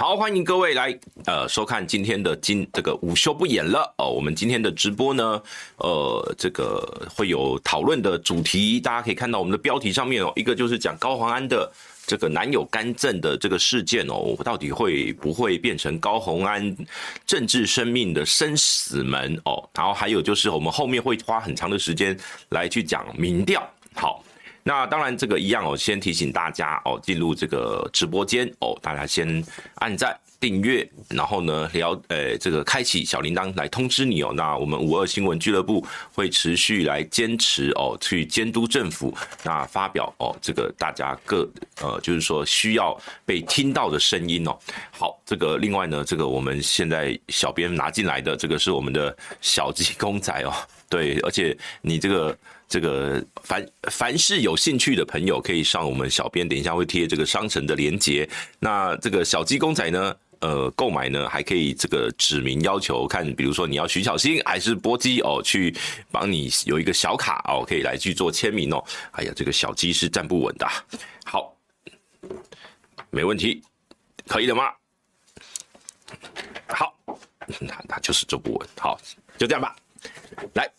好，欢迎各位来呃收看今天的今这个午休不演了哦。我们今天的直播呢，呃，这个会有讨论的主题，大家可以看到我们的标题上面哦，一个就是讲高虹安的这个男友干政的这个事件哦，到底会不会变成高虹安政治生命的生死门哦？然后还有就是我们后面会花很长的时间来去讲民调。好。那当然，这个一样哦。先提醒大家哦，进入这个直播间哦，大家先按赞、订阅，然后呢，聊呃，这个开启小铃铛来通知你哦。那我们五二新闻俱乐部会持续来坚持哦，去监督政府，那发表哦，这个大家各呃，就是说需要被听到的声音哦。好，这个另外呢，这个我们现在小编拿进来的这个是我们的小鸡公仔哦，对，而且你这个。这个凡凡是有兴趣的朋友，可以上我们小编，等一下会贴这个商城的链接。那这个小鸡公仔呢，呃，购买呢还可以这个指明要求，看比如说你要徐小新还是波基哦，去帮你有一个小卡哦，可以来去做签名哦。哎呀，这个小鸡是站不稳的。好，没问题，可以了吗？好，那那就是坐不稳。好，就这样吧。来，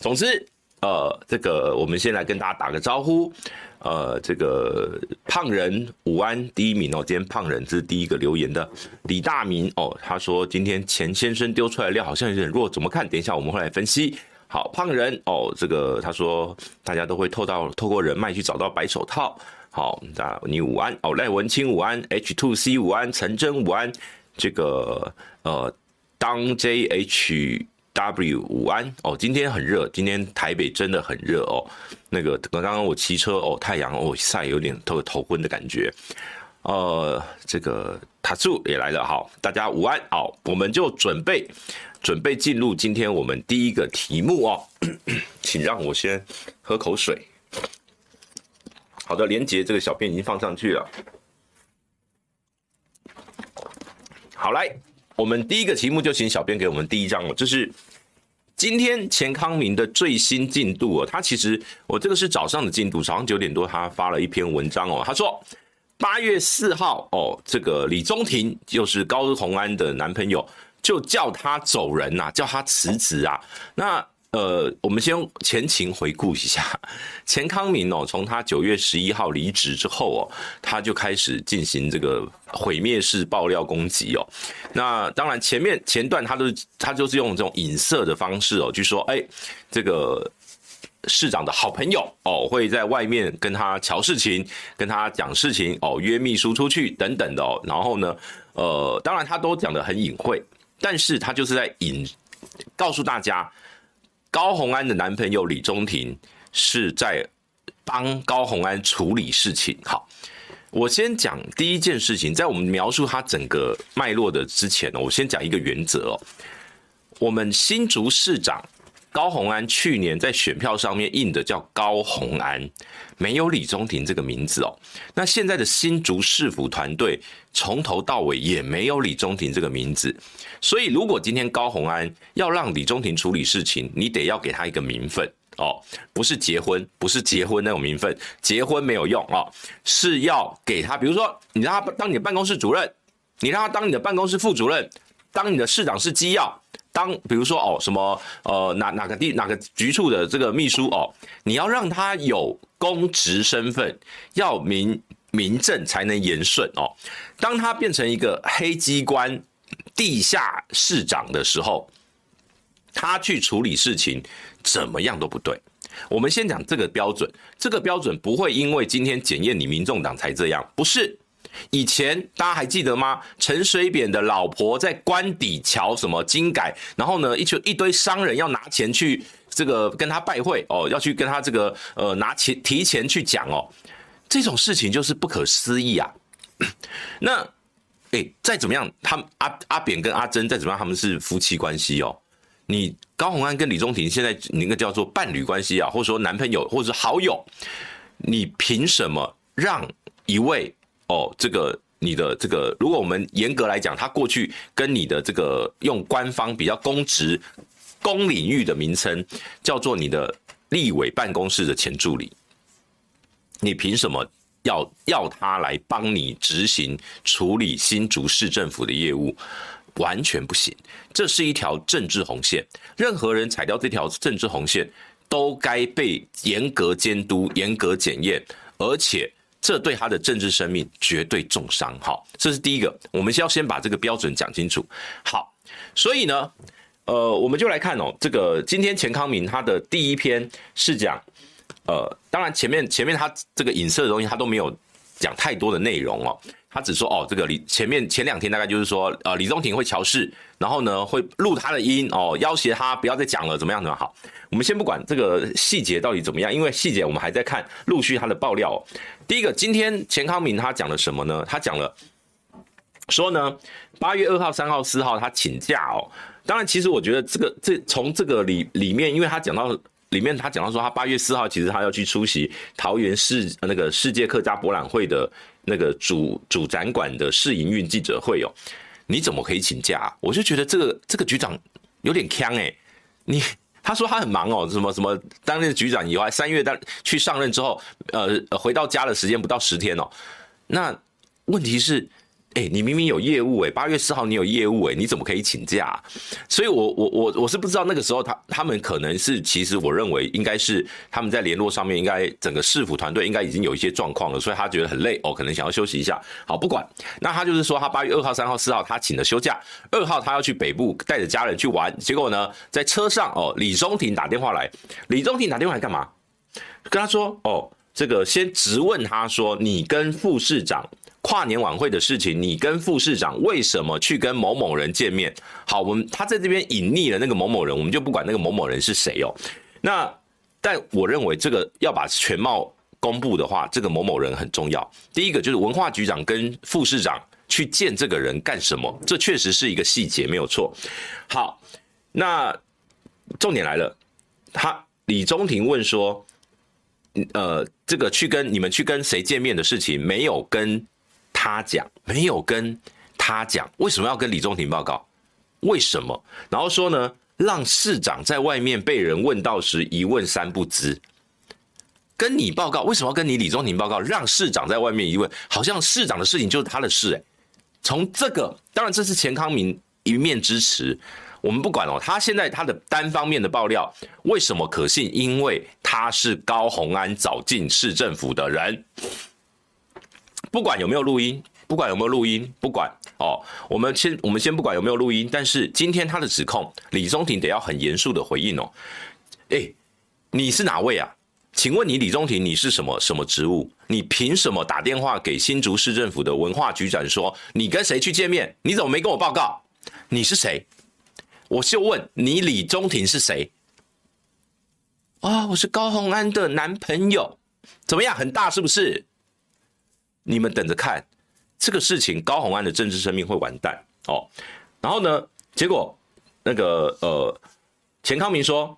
总之。呃，这个我们先来跟大家打个招呼。呃，这个胖人午安第一名哦，今天胖人这是第一个留言的李大明哦，他说今天钱先生丢出来的料好像有点弱，怎么看？等一下我们会来分析。好，胖人哦，这个他说大家都会透到透过人脉去找到白手套。好，那你午安哦，赖文清午安，H two C 午安，陈真午安，这个呃当 JH。W 午安哦，今天很热，今天台北真的很热哦。那个刚刚我骑车哦，太阳哦晒有点头头昏的感觉。呃，这个塔柱也来了，好，大家午安，好，我们就准备准备进入今天我们第一个题目哦。请让我先喝口水。好的，连杰这个小片已经放上去了。好来。我们第一个题目就请小编给我们第一张哦，就是今天钱康明的最新进度哦。他其实我这个是早上的进度，早上九点多他发了一篇文章哦。他说八月四号哦，这个李宗廷就是高虹安的男朋友，就叫他走人呐，叫他辞职啊。那呃，我们先前情回顾一下，钱康明哦，从他九月十一号离职之后哦，他就开始进行这个毁灭式爆料攻击哦。那当然前面前段他都他就是用这种影射的方式哦，就说哎，这个市长的好朋友哦，会在外面跟他乔事情，跟他讲事情哦，约秘书出去等等的哦。然后呢，呃，当然他都讲得很隐晦，但是他就是在隐告诉大家。高红安的男朋友李中庭是在帮高红安处理事情。好，我先讲第一件事情，在我们描述他整个脉络的之前呢，我先讲一个原则哦。我们新竹市长。高虹安去年在选票上面印的叫高虹安，没有李宗廷这个名字哦。那现在的新竹市府团队从头到尾也没有李宗廷这个名字，所以如果今天高虹安要让李宗廷处理事情，你得要给他一个名分哦，不是结婚，不是结婚那种名分，结婚没有用哦，是要给他，比如说你让他当你的办公室主任，你让他当你的办公室副主任，当你的市长是机要。当比如说哦什么呃哪哪个地哪个局处的这个秘书哦，你要让他有公职身份，要名名正才能言顺哦。当他变成一个黑机关地下市长的时候，他去处理事情怎么样都不对。我们先讲这个标准，这个标准不会因为今天检验你民众党才这样，不是。以前大家还记得吗？陈水扁的老婆在官邸桥什么金改，然后呢，一群一堆商人要拿钱去这个跟他拜会哦，要去跟他这个呃拿钱提前去讲哦，这种事情就是不可思议啊。那哎，再怎么样，他们阿阿扁跟阿珍再怎么样，他们是夫妻关系哦。你高虹安跟李宗廷现在那个叫做伴侣关系啊，或者说男朋友或者是好友，你凭什么让一位？哦，这个你的这个，如果我们严格来讲，他过去跟你的这个用官方比较公职、公领域的名称叫做你的立委办公室的前助理，你凭什么要要他来帮你执行处理新竹市政府的业务，完全不行。这是一条政治红线，任何人踩掉这条政治红线，都该被严格监督、严格检验，而且这对他的政治生命绝对重伤。好，这是第一个，我们先要先把这个标准讲清楚。好，所以呢，呃，我们就来看哦，这个今天钱康明他的第一篇是讲。呃，当然前面前面他这个影射的东西他都没有讲太多的内容哦，他只说哦，这个李前面前两天大概就是说，呃，李宗廷会乔事，然后呢会录他的音哦，要挟他不要再讲了，怎么样怎么好，我们先不管这个细节到底怎么样，因为细节我们还在看陆续他的爆料哦。第一个，今天钱康明他讲了什么呢？他讲了说呢，八月二号、三号、四号他请假哦。当然，其实我觉得这个这从这个里里面，因为他讲到。里面他讲到说，他八月四号其实他要去出席桃园市那个世界客家博览会的那个主主展馆的试营运记者会哦，你怎么可以请假？我就觉得这个这个局长有点呛哎，你他说他很忙哦，什么什么担任局长以外，三月当去上任之后，呃，回到家的时间不到十天哦，那问题是。哎、你明明有业务哎、欸，八月四号你有业务哎、你怎么可以请假、所以我，我我我是不知道那个时候他他们可能是，其实我认为应该是他们在联络上面，应该整个市府团队应该已经有一些状况了，所以他觉得很累哦，可能想要休息一下。好，不管，那他就是说他八月二号、三号、四号他请了休假，二号他要去北部带着家人去玩，结果呢，在车上哦，李宗廷打电话来，李宗廷打电话来干嘛？跟他说哦，这个先质问他说，你跟副市长。跨年晚会的事情，你跟副市长为什么去跟某某人见面？好，我们他在这边隐匿了那个某某人，我们就不管那个某某人是谁哦。那但我认为这个要把全貌公布的话，这个某某人很重要。第一个就是文化局长跟副市长去见这个人干什么？这确实是一个细节，没有错。好，那重点来了，他李宗廷问说，呃，这个去跟你们去跟谁见面的事情，没有跟。他讲没有跟他讲，为什么要跟李宗廷报告？为什么？然后说呢，让市长在外面被人问到时一问三不知。跟你报告，为什么要跟你李宗廷报告？让市长在外面一问，好像市长的事情就是他的事诶。从这个，当然这是钱康明一面之词，我们不管哦。他现在他的单方面的爆料为什么可信？因为他是高虹安找进市政府的人。不管有没有录音，不管有没有录音，不管哦，我们先我们先不管有没有录音，但是今天他的指控，李宗廷得要很严肃的回应哦。诶，你是哪位啊？请问你李宗廷，你是什么什么职务？你凭什么打电话给新竹市政府的文化局长说你跟谁去见面？你怎么没跟我报告？你是谁？我就问你，李宗廷是谁？啊、我是高虹安的男朋友，怎么样？很大是不是？你们等着看，这个事情高红安的政治生命会完蛋哦。然后呢，结果那个呃，钱康明说。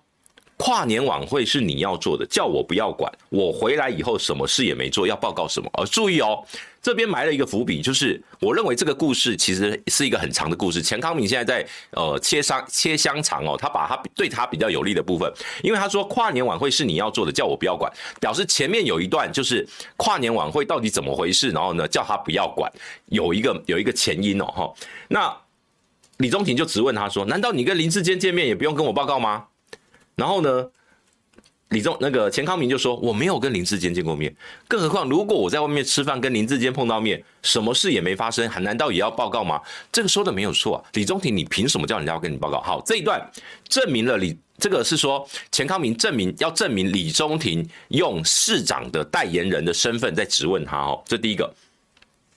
跨年晚会是你要做的，叫我不要管。我回来以后什么事也没做，要报告什么？哦，注意哦，这边埋了一个伏笔，就是我认为这个故事其实是一个很长的故事。钱康明现在在呃切香切香肠哦，他把他对他比较有利的部分，因为他说跨年晚会是你要做的，叫我不要管，表示前面有一段就是跨年晚会到底怎么回事，然后呢叫他不要管，有一个有一个前因哦哈。那李宗廷就直问他说：“难道你跟林志坚见面也不用跟我报告吗？”然后呢，李宗那个钱康明就说，我没有跟林志坚见过面，更何况如果我在外面吃饭跟林志坚碰到面，什么事也没发生，还难道也要报告吗？这个说的没有错啊，李宗廷，你凭什么叫人家要跟你报告？好，这一段证明了李这个是说钱康明证明要证明李宗廷用市长的代言人的身份在质问他哦，这第一个。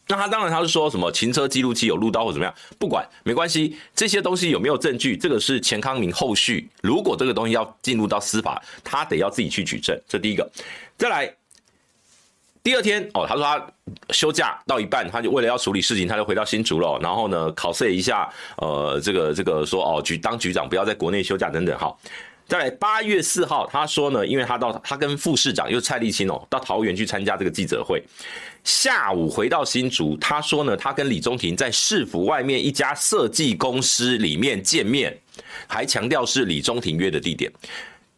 那他当然他是说什么行车记录器有录到或怎么样，不管没关系，这些东西有没有证据，这个是钱康明后续如果这个东西要进入到司法，他得要自己去举证。这第一个，再来第二天哦，他说他休假到一半，他就为了要处理事情，他就回到新竹了。然后呢，考试一下，呃，这个这个说哦，局当局长不要在国内休假等等，好。再来八月四号，他说呢，因为他到他跟副市长又蔡立青哦，到桃园去参加这个记者会，下午回到新竹，他说呢，他跟李宗廷在市府外面一家设计公司里面见面，还强调是李宗廷约的地点。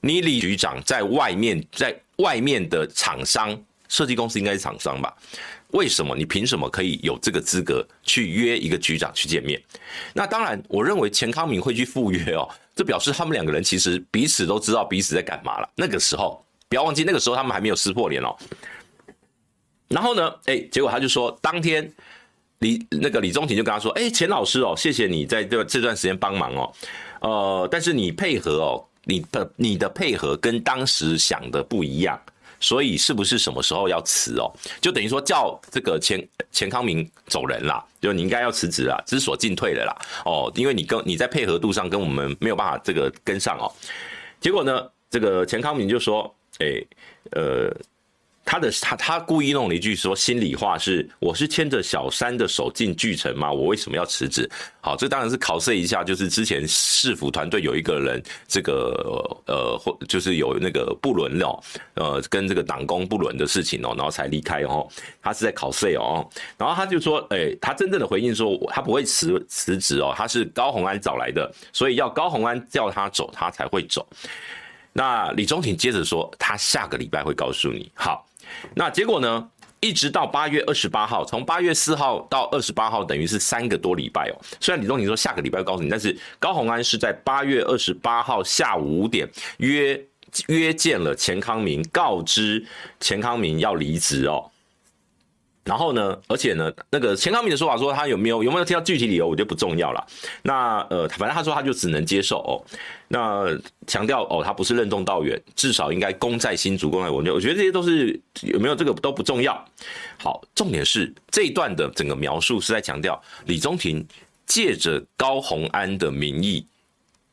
你李局长在外面，在外面的厂商设计公司应该是厂商吧？为什么你凭什么可以有这个资格去约一个局长去见面？那当然，我认为钱康明会去赴约哦，这表示他们两个人其实彼此都知道彼此在干嘛了。那个时候，不要忘记那个时候他们还没有撕破脸哦。然后呢，哎，结果他就说，当天李那个李宗廷就跟他说，哎，钱老师哦，谢谢你在这这段时间帮忙哦，呃，但是你配合哦，你的你的配合跟当时想的不一样。所以是不是什么时候要辞哦？就等于说叫这个钱钱康明走人啦，就你应该要辞职啦，知所进退的啦。哦，因为你跟你在配合度上跟我们没有办法这个跟上哦。结果呢，这个钱康明就说：“诶，呃。”他的他他故意弄了一句说心里话是，我是牵着小三的手进巨城吗？我为什么要辞职？好，这当然是考试一下，就是之前市府团队有一个人，这个呃或就是有那个不伦哦，呃跟这个党工不伦的事情哦，然后才离开哦。他是在考试哦，然后他就说，哎，他真正的回应说，他不会辞辞职哦，他是高虹安找来的，所以要高虹安叫他走，他才会走。那李宗廷接着说，他下个礼拜会告诉你。好。那结果呢？一直到八月二十八号，从八月四号到二十八号，等于是三个多礼拜哦。虽然李宗廷说下个礼拜告诉你，但是高虹安是在八月二十八号下午五点约约见了钱康明，告知钱康明要离职哦。然后呢，而且呢，那个钱康明的说法说他有没有有没有听到具体理由，我觉得不重要了。那呃，反正他说他就只能接受哦。那强调哦，他不是任重道远，至少应该功在新竹，功在我。我觉得这些都是有没有这个都不重要。好，重点是这一段的整个描述是在强调李宗廷借着高虹安的名义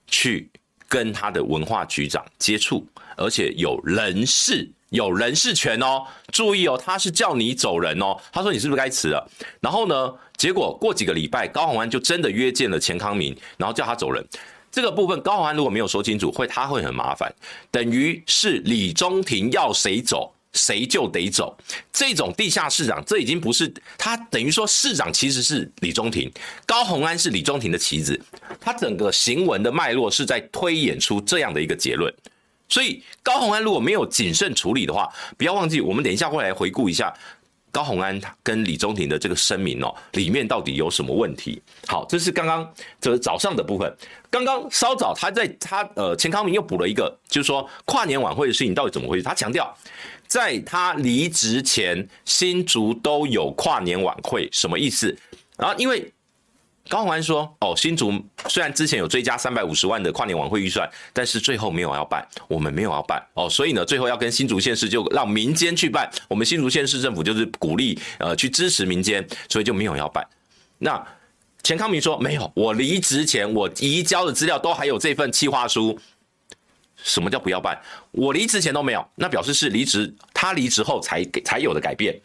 去跟他的文化局长接触，而且有人事。有人事权哦，注意哦，他是叫你走人哦。他说你是不是该辞了？然后呢，结果过几个礼拜，高虹安就真的约见了钱康明，然后叫他走人。这个部分高虹安如果没有说清楚，会他会很麻烦。等于是李宗廷要谁走，谁就得走。这种地下市长，这已经不是他等于说市长其实是李宗廷，高虹安是李宗廷的棋子。他整个行文的脉络是在推演出这样的一个结论。所以高虹安如果没有谨慎处理的话，不要忘记，我们等一下会来回顾一下高虹安跟李宗廷的这个声明哦，里面到底有什么问题？好，这是刚刚这是早上的部分。刚刚稍早他在他呃钱康明又补了一个，就是说跨年晚会的事情到底怎么回事？他强调，在他离职前，新竹都有跨年晚会，什么意思？然后因为。高虹安说：“哦，新竹虽然之前有追加三百五十万的跨年晚会预算，但是最后没有要办，我们没有要办哦，所以呢，最后要跟新竹县市就让民间去办，我们新竹县市政府就是鼓励呃去支持民间，所以就没有要办。那钱康明说没有，我离职前我移交的资料都还有这份企划书，什么叫不要办？我离职前都没有，那表示是离职，他离职后才给才有的改变。”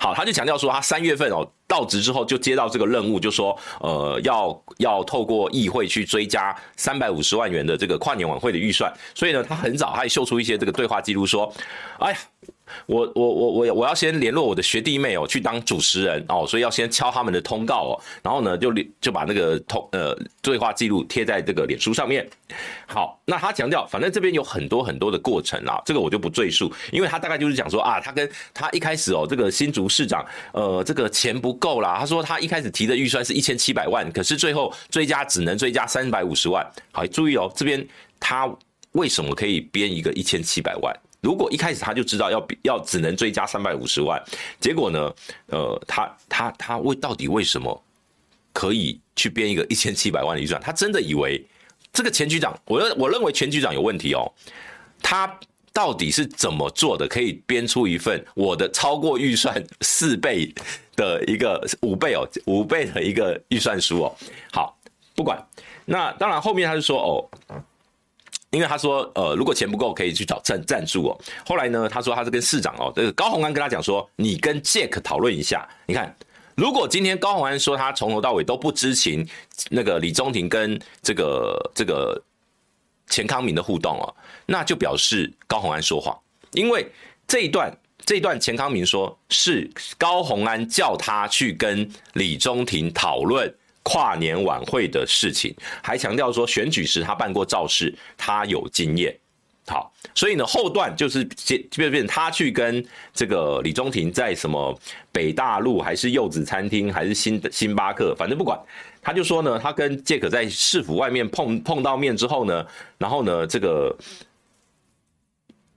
好，他就强调说，他三月份哦到职之后就接到这个任务，就说呃要要透过议会去追加三百五十万元的这个跨年晚会的预算，所以呢，他很早他也秀出一些这个对话记录，说，哎呀。我我我我我要先联络我的学弟妹哦，去当主持人哦，所以要先敲他们的通告哦，然后呢就就把那个通呃对话记录贴在这个脸书上面。好，那他强调，反正这边有很多很多的过程啊，这个我就不赘述，因为他大概就是讲说啊，他跟他一开始哦，这个新竹市长呃这个钱不够啦，他说他一开始提的预算是一千七百万，可是最后追加只能追加三百五十万。好，注意哦，这边他为什么可以编一个一千七百万？如果一开始他就知道要要只能追加三百五十万，结果呢，呃，他他他为到底为什么可以去编一个一千七百万的预算？他真的以为这个钱局长，我认我认为钱局长有问题哦。他到底是怎么做的，可以编出一份我的超过预算 四倍的一个五倍哦五倍的一个预算书哦？好，不管那当然后面他就说哦。因为他说，呃，如果钱不够，可以去找赞赞助哦。后来呢，他说他是跟市长哦，这个高虹安跟他讲说，你跟 Jack 讨论一下。你看，如果今天高虹安说他从头到尾都不知情，那个李宗廷跟这个这个钱康明的互动哦，那就表示高虹安说谎。因为这一段这一段钱康明说是高虹安叫他去跟李宗廷讨论。跨年晚会的事情，还强调说选举时他办过造势，他有经验。好，所以呢，后段就是就变变他去跟这个李中庭在什么北大陆还是柚子餐厅还是星星巴克，反正不管，他就说呢，他跟杰可在市府外面碰碰到面之后呢，然后呢，这个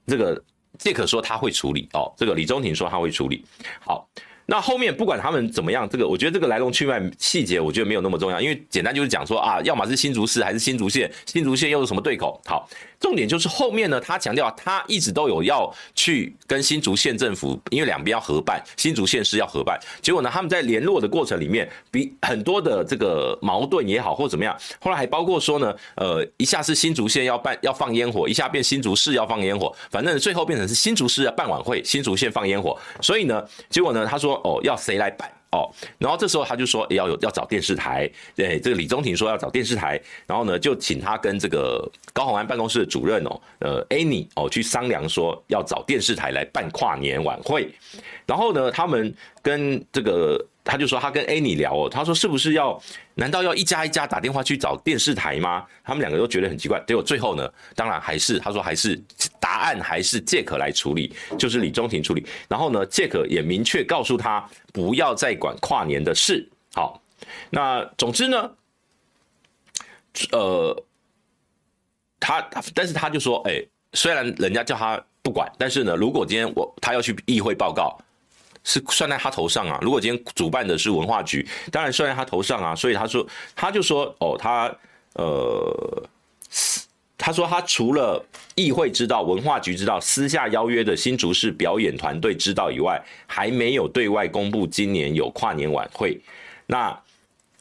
这个杰克说他会处理哦，这个李中庭说他会处理，好。那后面不管他们怎么样，这个我觉得这个来龙去脉细节，我觉得没有那么重要，因为简单就是讲说啊，要么是新竹市还是新竹县，新竹县又是什么对口，好。重点就是后面呢，他强调他一直都有要去跟新竹县政府，因为两边要合办，新竹县市要合办。结果呢，他们在联络的过程里面，比很多的这个矛盾也好，或怎么样，后来还包括说呢，呃，一下是新竹县要办要放烟火，一下变新竹市要放烟火，反正最后变成是新竹市要办晚会，新竹县放烟火。所以呢，结果呢，他说哦，要谁来办？哦，然后这时候他就说要有要找电视台，对，这个李宗廷说要找电视台，然后呢就请他跟这个高虹安办公室的主任哦，呃，Annie 哦去商量说要找电视台来办跨年晚会，然后呢他们跟这个。他就说他跟 Annie 聊哦，他说是不是要？难道要一家一家打电话去找电视台吗？他们两个都觉得很奇怪。结果最后呢，当然还是他说还是答案还是杰可来处理，就是李中庭处理。然后呢，杰可也明确告诉他不要再管跨年的事。好，那总之呢，呃，他但是他就说，哎，虽然人家叫他不管，但是呢，如果今天我他要去议会报告。是算在他头上啊！如果今天主办的是文化局，当然算在他头上啊。所以他说，他就说，哦，他呃，他说他除了议会知道、文化局知道、私下邀约的新竹市表演团队知道以外，还没有对外公布今年有跨年晚会。那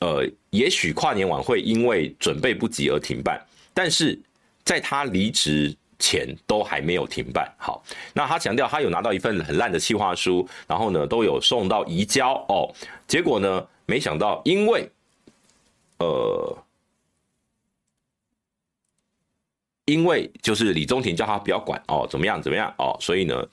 呃，也许跨年晚会因为准备不及而停办，但是在他离职。钱都还没有停办，好，那他强调他有拿到一份很烂的企划书，然后呢都有送到移交哦，结果呢没想到因为，呃，因为就是李中庭叫他不要管哦，怎么样怎么样哦，所以呢，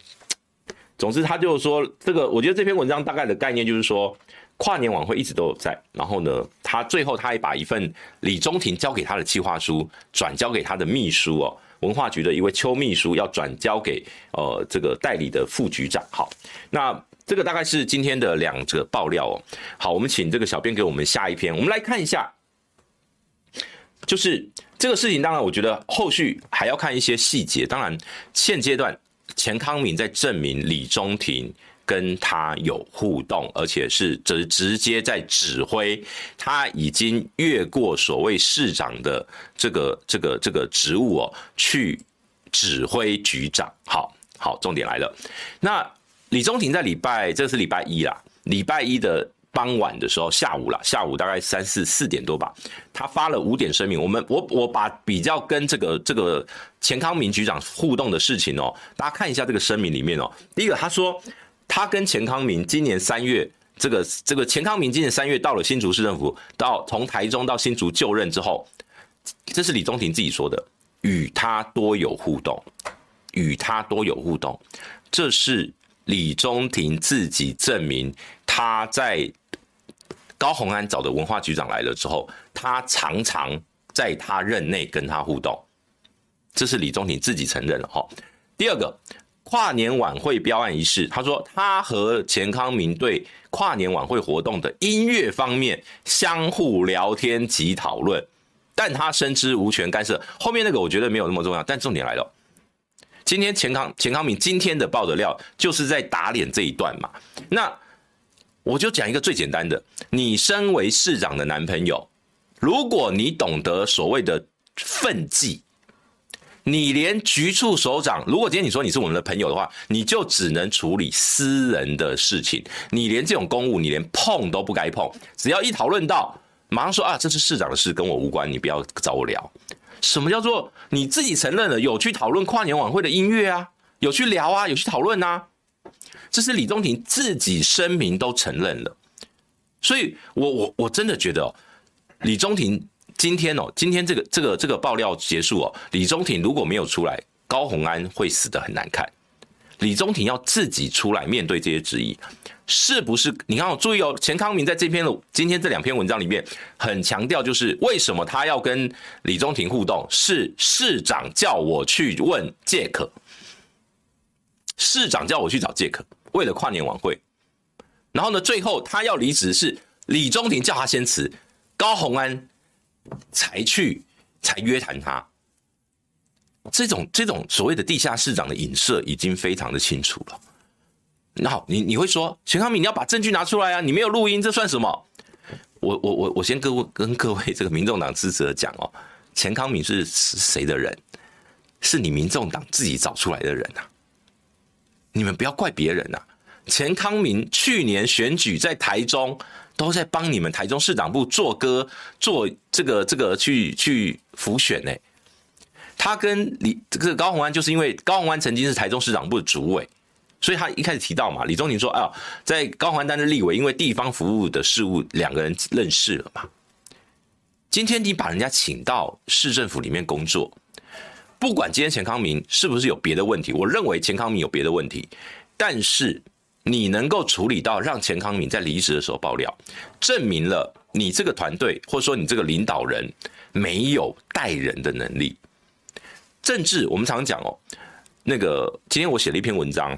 总之他就是说这个，我觉得这篇文章大概的概念就是说，跨年晚会一直都有在，然后呢，他最后他也把一份李中庭交给他的计划书转交给他的秘书哦。文化局的一位邱秘书要转交给呃这个代理的副局长，好，那这个大概是今天的两则爆料哦。好，我们请这个小编给我们下一篇，我们来看一下，就是这个事情，当然我觉得后续还要看一些细节。当然，现阶段钱康明在证明李中庭。跟他有互动，而且是直直接在指挥，他已经越过所谓市长的这个这个这个职务哦，去指挥局长。好好，重点来了。那李中庭在礼拜，这是礼拜一啦，礼拜一的傍晚的时候，下午了，下午大概三四四点多吧，他发了五点声明。我们我我把比较跟这个这个钱康明局长互动的事情哦，大家看一下这个声明里面哦，第一个他说。他跟钱康明今年三月，这个这个钱康明今年三月到了新竹市政府，到从台中到新竹就任之后，这是李中庭自己说的，与他多有互动，与他多有互动，这是李中庭自己证明他在高虹安找的文化局长来了之后，他常常在他任内跟他互动，这是李中庭自己承认了哈。第二个。跨年晚会标案一事，他说他和钱康明对跨年晚会活动的音乐方面相互聊天及讨论，但他深知无权干涉。后面那个我觉得没有那么重要，但重点来了，今天钱康钱康明今天的爆的料就是在打脸这一段嘛。那我就讲一个最简单的，你身为市长的男朋友，如果你懂得所谓的分际。你连局处首长，如果今天你说你是我们的朋友的话，你就只能处理私人的事情。你连这种公务，你连碰都不该碰。只要一讨论到，马上说啊，这是市长的事，跟我无关，你不要找我聊。什么叫做你自己承认了有去讨论跨年晚会的音乐啊，有去聊啊，有去讨论啊？这是李中庭自己声明都承认了。所以我我我真的觉得，李中庭。今天哦，今天这个这个这个爆料结束哦，李中庭如果没有出来，高虹安会死得很难看。李宗廷要自己出来面对这些质疑，是不是？你看，我注意哦，钱康明在这篇今天这两篇文章里面很强调，就是为什么他要跟李宗廷互动，是市长叫我去问借口，市长叫我去找借口，为了跨年晚会。然后呢，最后他要离职，是李宗廷叫他先辞，高虹安才去才约谈他。这种这种所谓的地下市长的影射已经非常的清楚了。那好，你你会说钱康敏，你要把证据拿出来啊！你没有录音，这算什么？我我我我先跟跟各位这个民众党支持者讲哦，钱康敏是谁的人？是你民众党自己找出来的人啊！你们不要怪别人啊！钱康明去年选举在台中都在帮你们台中市党部做歌，做这个这个去去辅选呢。他跟李这个高虹安，就是因为高虹安曾经是台中市党部的主委，所以他一开始提到嘛，李宗廷说：“啊，在高虹安担任立委，因为地方服务的事务，两个人认识了嘛。”今天你把人家请到市政府里面工作，不管今天钱康明是不是有别的问题，我认为钱康明有别的问题，但是你能够处理到让钱康明在离职的时候爆料，证明了你这个团队或者说你这个领导人没有带人的能力。政治，我们常常讲哦，那个今天我写了一篇文章，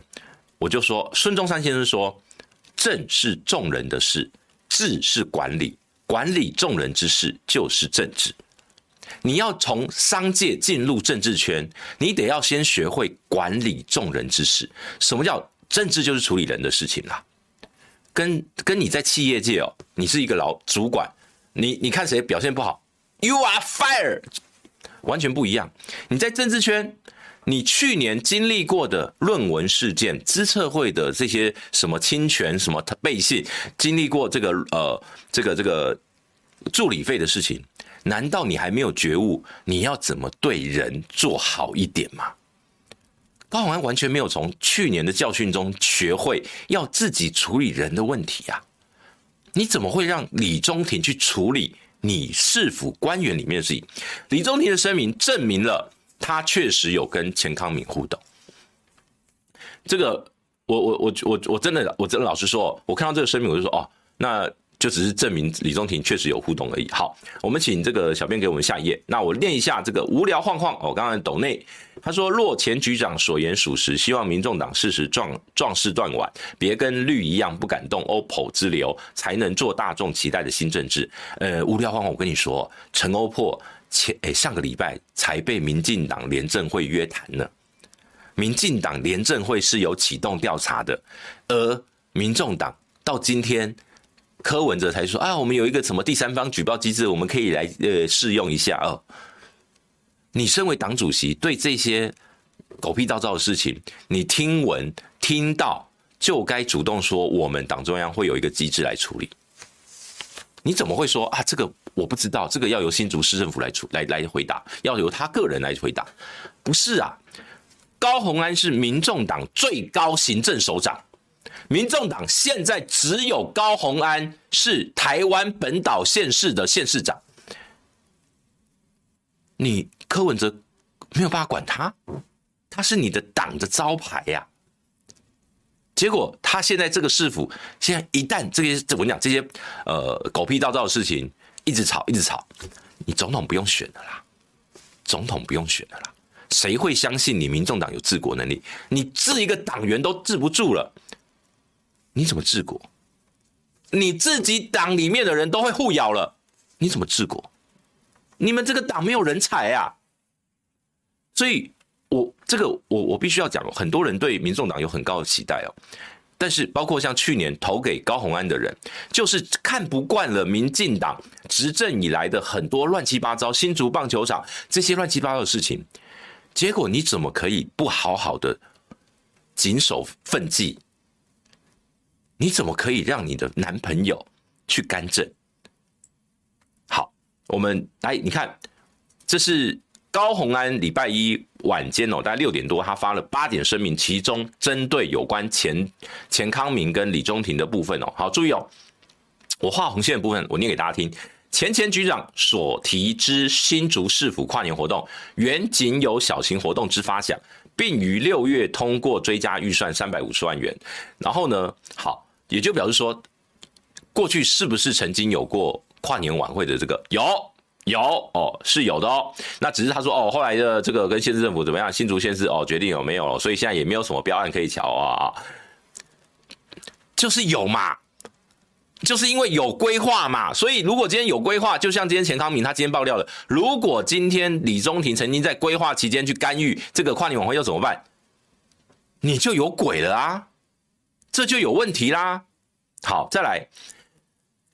我就说孙中山先生说，政是众人的事，治是管理，管理众人之事就是政治。你要从商界进入政治圈，你得要先学会管理众人之事。什么叫政治？就是处理人的事情啦。跟跟你在企业界哦，你是一个老主管，你你看谁表现不好，You are fired。完全不一样。你在政治圈，你去年经历过的论文事件、资策会的这些什么侵权、什么背信，经历过这个呃这个这个助理费的事情，难道你还没有觉悟？你要怎么对人做好一点吗？高虹安完全没有从去年的教训中学会要自己处理人的问题啊！你怎么会让李宗廷去处理？你市府官员里面的事情，李宗廷的声明证明了他确实有跟钱康明互动。这个，我我我我我真的我真的老实说，我看到这个声明我就说哦，那。就只是证明李宗廷确实有互动而已。好，我们请这个小编给我们下一页。那我念一下这个无聊晃晃哦，刚刚斗内他说，若前局长所言属实，希望民众党适时壮壮士断腕，别跟绿一样不敢动 OPPO 之流，才能做大众期待的新政治。呃，无聊晃晃，我跟你说，陈欧珀前诶上个礼拜才被民进党廉政会约谈呢。民进党廉政会是有启动调查的，而民众党到今天。柯文哲才说啊，我们有一个什么第三方举报机制，我们可以来呃试用一下哦。你身为党主席，对这些狗屁倒灶的事情，你听闻听到就该主动说，我们党中央会有一个机制来处理。你怎么会说啊？这个我不知道，这个要由新竹市政府来处来来回答，要由他个人来回答。不是啊，高虹安是民众党最高行政首长。民众党现在只有高虹安是台湾本岛县市的县市长，你柯文哲没有办法管他，他是你的党的招牌呀。结果他现在这个市府，现在一旦这些我跟你讲这些呃狗屁倒灶的事情一直吵一直吵，你总统不用选了啦，总统不用选了啦，谁会相信你民众党有治国能力？你治一个党员都治不住了。你怎么治国？你自己党里面的人都会互咬了，你怎么治国？你们这个党没有人才啊！所以我这个我我必须要讲，很多人对民众党有很高的期待哦。但是包括像去年投给高虹安的人，就是看不惯了民进党执政以来的很多乱七八糟，新竹棒球场这些乱七八糟的事情，结果你怎么可以不好好的谨守分际？你怎么可以让你的男朋友去干政？好，我们来，你看，这是高虹安礼拜一晚间哦，大概六点多，他发了八点声明，其中针对有关钱钱康明跟李宗廷的部分哦，好，注意哦，我画红线的部分，我念给大家听。钱前局长所提之新竹市府跨年活动，原仅有小型活动之发想，并于六月通过追加预算三百五十万元。然后呢，好，也就表示说，过去是不是曾经有过跨年晚会的这个？有，有哦，是有的哦。那只是他说哦，后来的这个跟县市政府怎么样？新竹县市哦决定有没有了，所以现在也没有什么标案可以瞧啊，就是有嘛。就是因为有规划嘛，所以如果今天有规划，就像今天钱康明他今天爆料的，如果今天李中庭曾经在规划期间去干预这个跨年晚会，又怎么办？你就有鬼了啊，这就有问题啦。好，再来，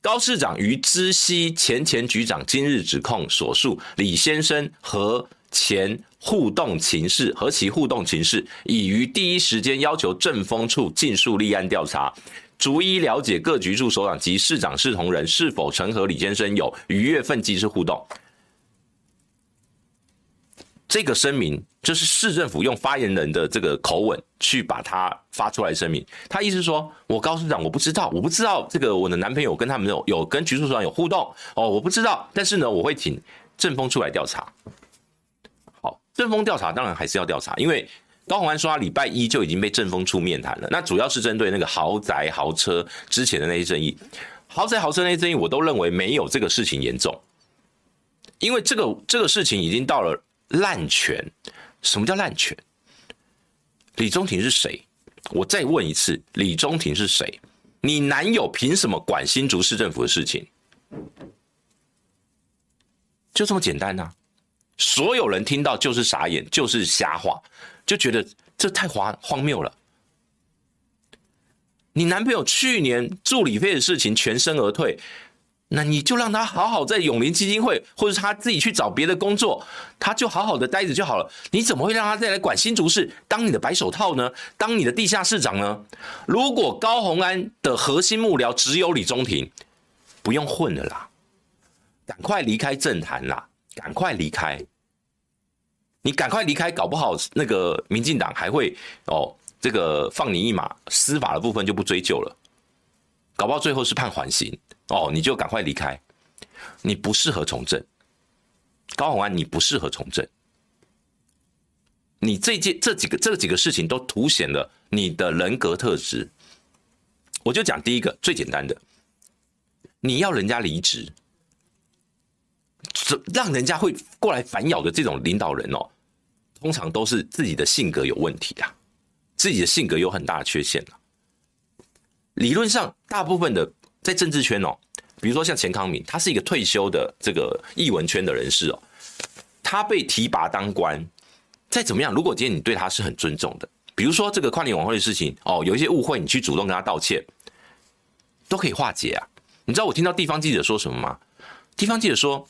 高市长于知悉前前局长今日指控所述李先生和前互动情事和其互动情事，已于第一时间要求政风处尽速立案调查。逐一了解各局处首长及市长视同仁是否曾和李先生有逾越分际之互动。这个声明就是市政府用发言人的这个口吻去把它发出来声明。他意思说，我高市长我不知道，我不知道这个我的男朋友跟他们有有跟局处长有互动哦，我不知道。但是呢，我会请政风出来调查。好，政风调查当然还是要调查，因为。高虹安说他礼拜一就已经被政风出面谈了，那主要是针对那个豪宅豪车之前的那些争议，豪宅豪车那些争议，我都认为没有这个事情严重，因为这个这个事情已经到了滥权。什么叫滥权？李中庭是谁？我再问一次，李中庭是谁？你男友凭什么管新竹市政府的事情？就这么简单呐、所有人听到就是傻眼，就是瞎话。就觉得这太荒荒谬了。你男朋友去年助理费的事情全身而退，那你就让他好好在永林基金会，或者他自己去找别的工作，他就好好的待着就好了。你怎么会让他再来管新竹市，当你的白手套呢？当你的地下市长呢？如果高虹安的核心幕僚只有李中庭，不用混了啦，赶快离开政坛啦，赶快离开。你赶快离开，搞不好那个民进党还会哦，这个放你一马，司法的部分就不追究了，搞不好最后是判缓刑哦，你就赶快离开，你不适合从政，高虹安，你不适合从政，你这件这几个这几个事情都凸显了你的人格特质，我就讲第一个最简单的，你要人家离职，让人家会过来反咬的这种领导人哦。通常都是自己的性格有问题啊，自己的性格有很大的缺陷啊。理论上，大部分的在政治圈哦，比如说像钱康明，他是一个退休的这个艺文圈的人士哦，他被提拔当官，再怎么样，如果今天你对他是很尊重的，比如说这个跨年晚会的事情哦，有一些误会，你去主动跟他道歉，都可以化解啊。你知道我听到地方记者说什么吗？地方记者说，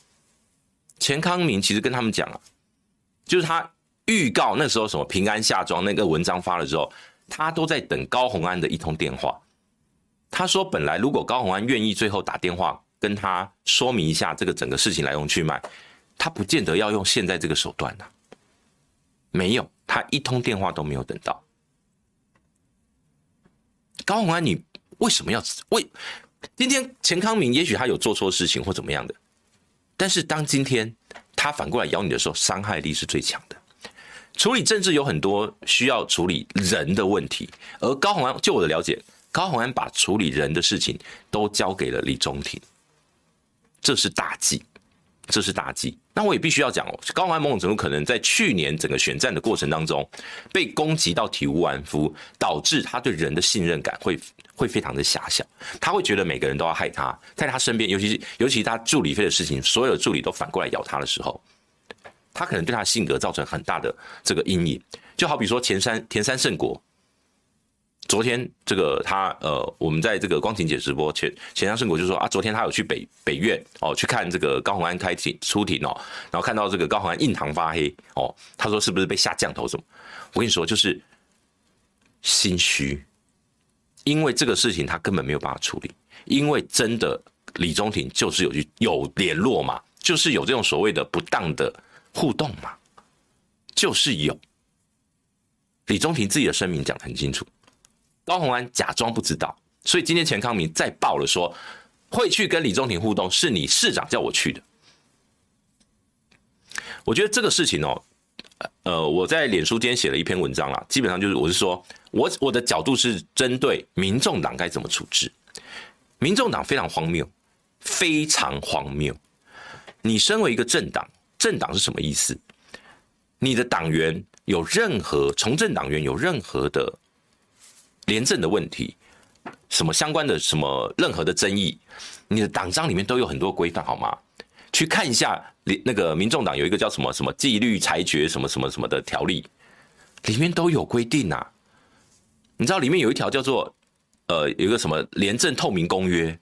钱康明其实跟他们讲啊，就是他。预告那时候什么平安下庄那个文章发了之后，他都在等高虹安的一通电话。他说，本来如果高虹安愿意最后打电话跟他说明一下这个整个事情来龙去脉，他不见得要用现在这个手段呐。没有，他一通电话都没有等到。高虹安，你为什么要为今天钱康明？也许他有做错事情或怎么样的，但是当今天他反过来咬你的时候，伤害力是最强的。处理政治有很多需要处理人的问题，而高虹安，就我的了解，高虹安把处理人的事情都交给了李中庭，这是大忌，这是大忌。那我也必须要讲哦，高虹安某种程度可能在去年整个选战的过程当中被攻击到体无完肤，导致他对人的信任感会会非常的狭小，他会觉得每个人都要害他，在他身边，尤其是尤其他助理费的事情，所有助理都反过来咬他的时候。他可能对他性格造成很大的这个阴影，就好比说田山田山圣国，昨天这个他呃，我们在这个光庭姐直播前，前山圣国就说啊，昨天他有去北北院哦，去看这个高虹安开庭出庭哦，然后看到这个高虹安印堂发黑哦，他说是不是被下降头什么？我跟你说，就是心虚，因为这个事情他根本没有办法处理，因为真的李中庭就是有去有联络嘛，就是有这种所谓的不当的。互动嘛，就是有。李中庭自己的声明讲得很清楚，高虹安假装不知道，所以今天钱康明再爆了说会去跟李中庭互动，是你市长叫我去的。我觉得这个事情哦，呃，我在脸书今天写了一篇文章啦，基本上就是我是说我我的角度是针对民众党该怎么处置。民众党非常荒谬，非常荒谬。你身为一个政党，政党是什么意思？你的党员有任何从政党员有任何的廉政的问题，什么相关的什么任何的争议，你的党章里面都有很多规范，好吗？去看一下，那个民众党有一个叫什么什么纪律裁决什么什么什么的条例，里面都有规定啊。你知道里面有一条叫做呃有一个什么廉政透明公约，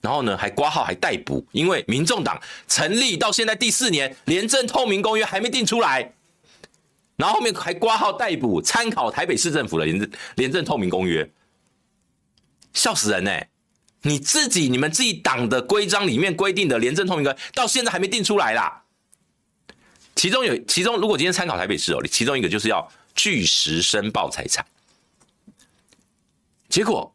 然后呢还挂号还逮捕，因为民众党成立到现在第四年，廉政透明公约还没定出来，然后后面还挂号逮捕，参考台北市政府的廉政廉政透明公约，笑死人呢、你自己、你们自己党的规章里面规定的廉政透明公约，到现在还没定出来啦。其中有，其中如果今天参考台北市哦，其中一个就是要据实申报财产。结果，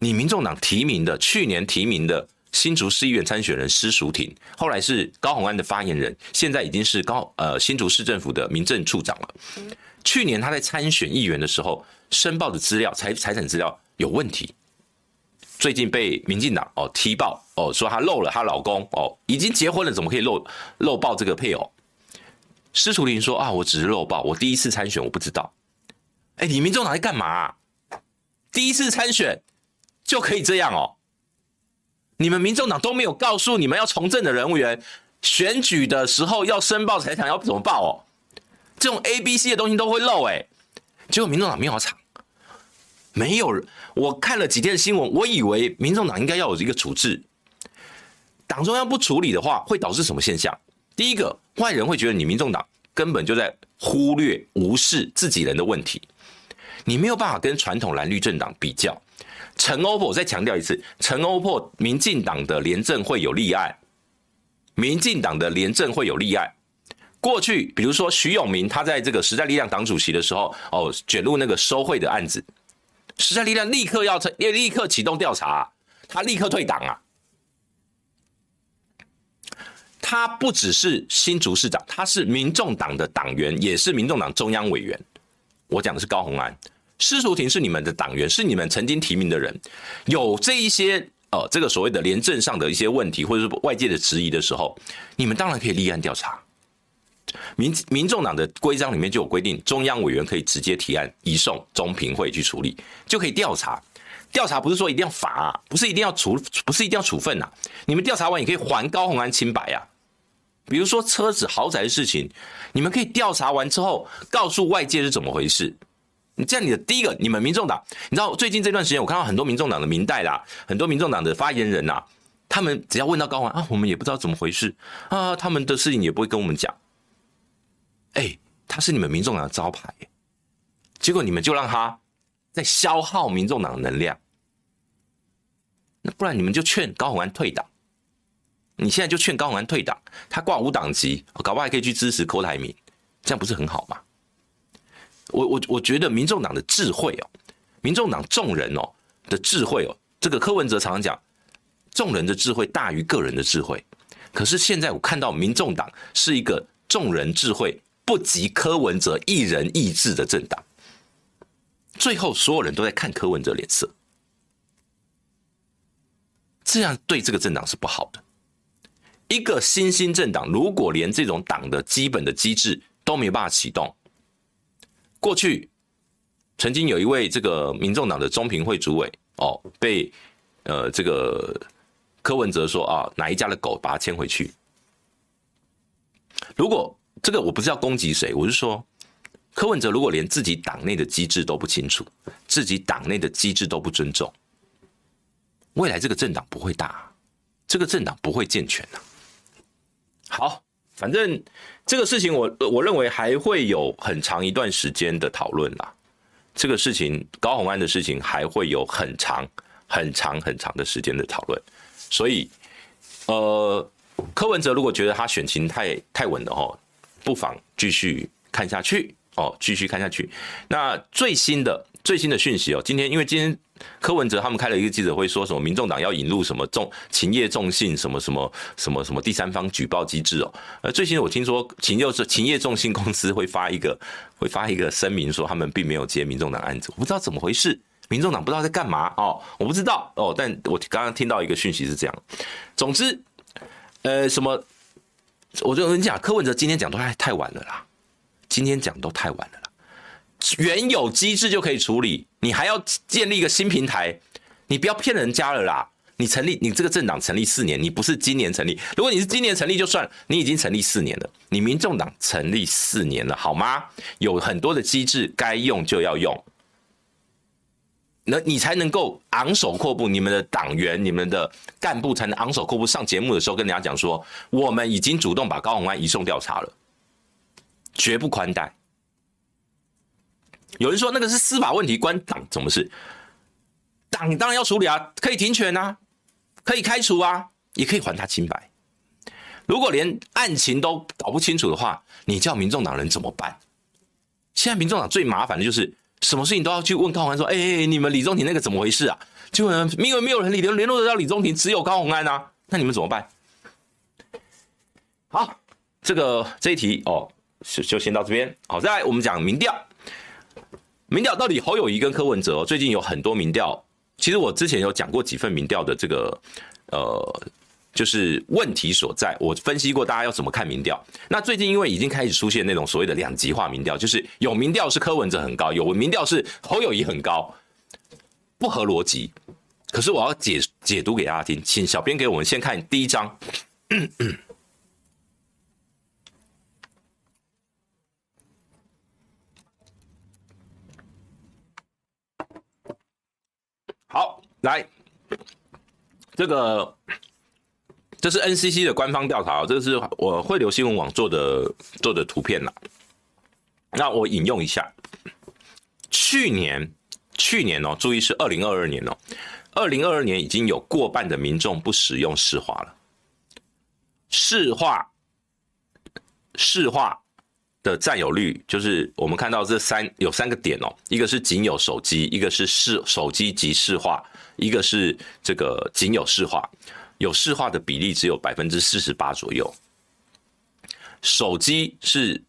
你民众党提名的去年提名的新竹市议员参选人施淑婷，后来是高虹安的发言人，现在已经是高呃新竹市政府的民政处长了。去年他在参选议员的时候申报的资料财财产资料有问题。最近被民进党哦踢爆哦，说她漏了她老公哦，已经结婚了，怎么可以漏漏报这个配偶？施淑婷说啊，我只是漏报，我第一次参选，我不知道。哎，你民众党在干嘛？第一次参选就可以这样哦？你们民众党都没有告诉你们要从政的人员，选举的时候要申报财产要怎么报哦？这种 A、B、C 的东西都会漏哎，结果民众党没有查。没有，我看了几天新闻，我以为民众党应该要有一个处置。党中央不处理的话，会导致什么现象？第一个，外人会觉得你民众党根本就在忽略、无视自己人的问题，你没有办法跟传统蓝绿政党比较。陈欧珀，我再强调一次，陈欧珀，民进党的廉政会有立案，民进党的廉政会有立案。过去，比如说徐永明，他在这个时代力量党主席的时候，哦，卷入那个收贿的案子。时代力量立刻要立立刻启动调查，他立刻退党啊！他不只是新竹市长，他是民众党的党员，也是民众党中央委员。我讲的是高虹安，施淑婷是你们的党员，是你们曾经提名的人。有这一些呃，这个所谓的廉政上的一些问题，或者是外界的质疑的时候，你们当然可以立案调查。民民众党的规章里面就有规定，中央委员可以直接提案移送中评会去处理，就可以调查。调查不是说一定要罚，不是一定要处，不是一定要处分呐。你们调查完也可以还高虹安清白啊。比如说车子豪宅的事情，你们可以调查完之后告诉外界是怎么回事。你这样，你的第一个，你们民众党，你知道最近这段时间，我看到很多民众党的民代啦，很多民众党的发言人呐，他们只要问到高虹安啊，我们也不知道怎么回事啊，他们的事情也不会跟我们讲。哎、他是你们民众党的招牌，结果你们就让他在消耗民众党的能量，那不然你们就劝高宏安退党。你现在就劝高宏安退党，他挂无党籍，搞不好还可以去支持郭台铭，这样不是很好吗？我我我觉得民众党的智慧哦，民众党众人哦的智慧哦，这个柯文哲常常讲，众人的智慧大于个人的智慧。可是现在我看到民众党是一个众人智慧。不及柯文哲一人一制的政党，最后所有人都在看柯文哲脸色，这样对这个政党是不好的。一个新兴政党，如果连这种党的基本的机制都没有办法启动，过去曾经有一位这个民众党的中评会主委哦，被呃这个柯文哲说啊，哪一家的狗把他牵回去，如果。这个我不是要攻击谁，我是说，柯文哲如果连自己党内的机制都不清楚，自己党内的机制都不尊重，未来这个政党不会大，这个政党不会健全啊。好，反正这个事情我我认为还会有很长一段时间的讨论啦。这个事情高虹安的事情还会有很长很长很长的时间的讨论，所以呃，柯文哲如果觉得他选情太太稳了不妨继续看下去哦，继续看下去。那最新的最新的讯息哦，今天因为今天柯文哲他们开了一个记者会，说什么民众党要引入什么重勤业重信什么什么什么什么第三方举报机制哦。呃，最新我听说勤业是勤业重信公司会发一个会发一个声明说他们并没有接民众党案子，我不知道怎么回事，民众党不知道在干嘛哦，我不知道哦，但我刚刚听到一个讯息是这样。总之，呃，什么，我就跟你讲，柯文哲今天讲都太太晚了啦，今天讲都太晚了。原有机制就可以处理，你还要建立一个新平台，你不要骗人家了啦！你成立，你这个政党成立四年，你不是今年成立。如果你是今年成立就算，你已经成立四年了，你民众党成立四年了，好吗？有很多的机制该用就要用，那你才能够昂首阔步，你们的党员、你们的干部才能昂首阔步上节目的时候跟人家讲说，我们已经主动把高虹安移送调查了，绝不宽待。有人说那个是司法问题，关党什么事？党当然要处理啊，可以停权啊，可以开除啊，也可以还他清白。如果连案情都搞不清楚的话，你叫民众党人怎么办？现在民众党最麻烦的就是什么事情都要去问高虹安说：“哎、欸，你们李宗廷那个怎么回事啊？”就因为没有人联联络得到李宗廷，只有高虹安啊，那你们怎么办？好，这个这一题哦，就就先到这边。好，再来我们讲民调。民调到底侯友谊跟柯文哲最近有很多民调，其实我之前有讲过几份民调的这个呃，就是问题所在，我分析过大家要怎么看民调。那最近因为已经开始出现那种所谓的两极化民调，就是有民调是柯文哲很高，有民调是侯友谊很高，不合逻辑。可是我要解解读给大家听，请小编给我们先看第一章。好，来，这个这是 NCC 的官方调查，这是我汇流新闻网做的做的图片啦。那我引用一下，去年去年哦，注意是二零二二年哦，二零二二年已经有过半的民众不使用市话了，市话市话。的占有率就是我们看到这三有三个点哦，一个是仅有手机，一个是市手机及市化，一个是这个仅有市话，有市话的比例只有百分之四十八左右，手机是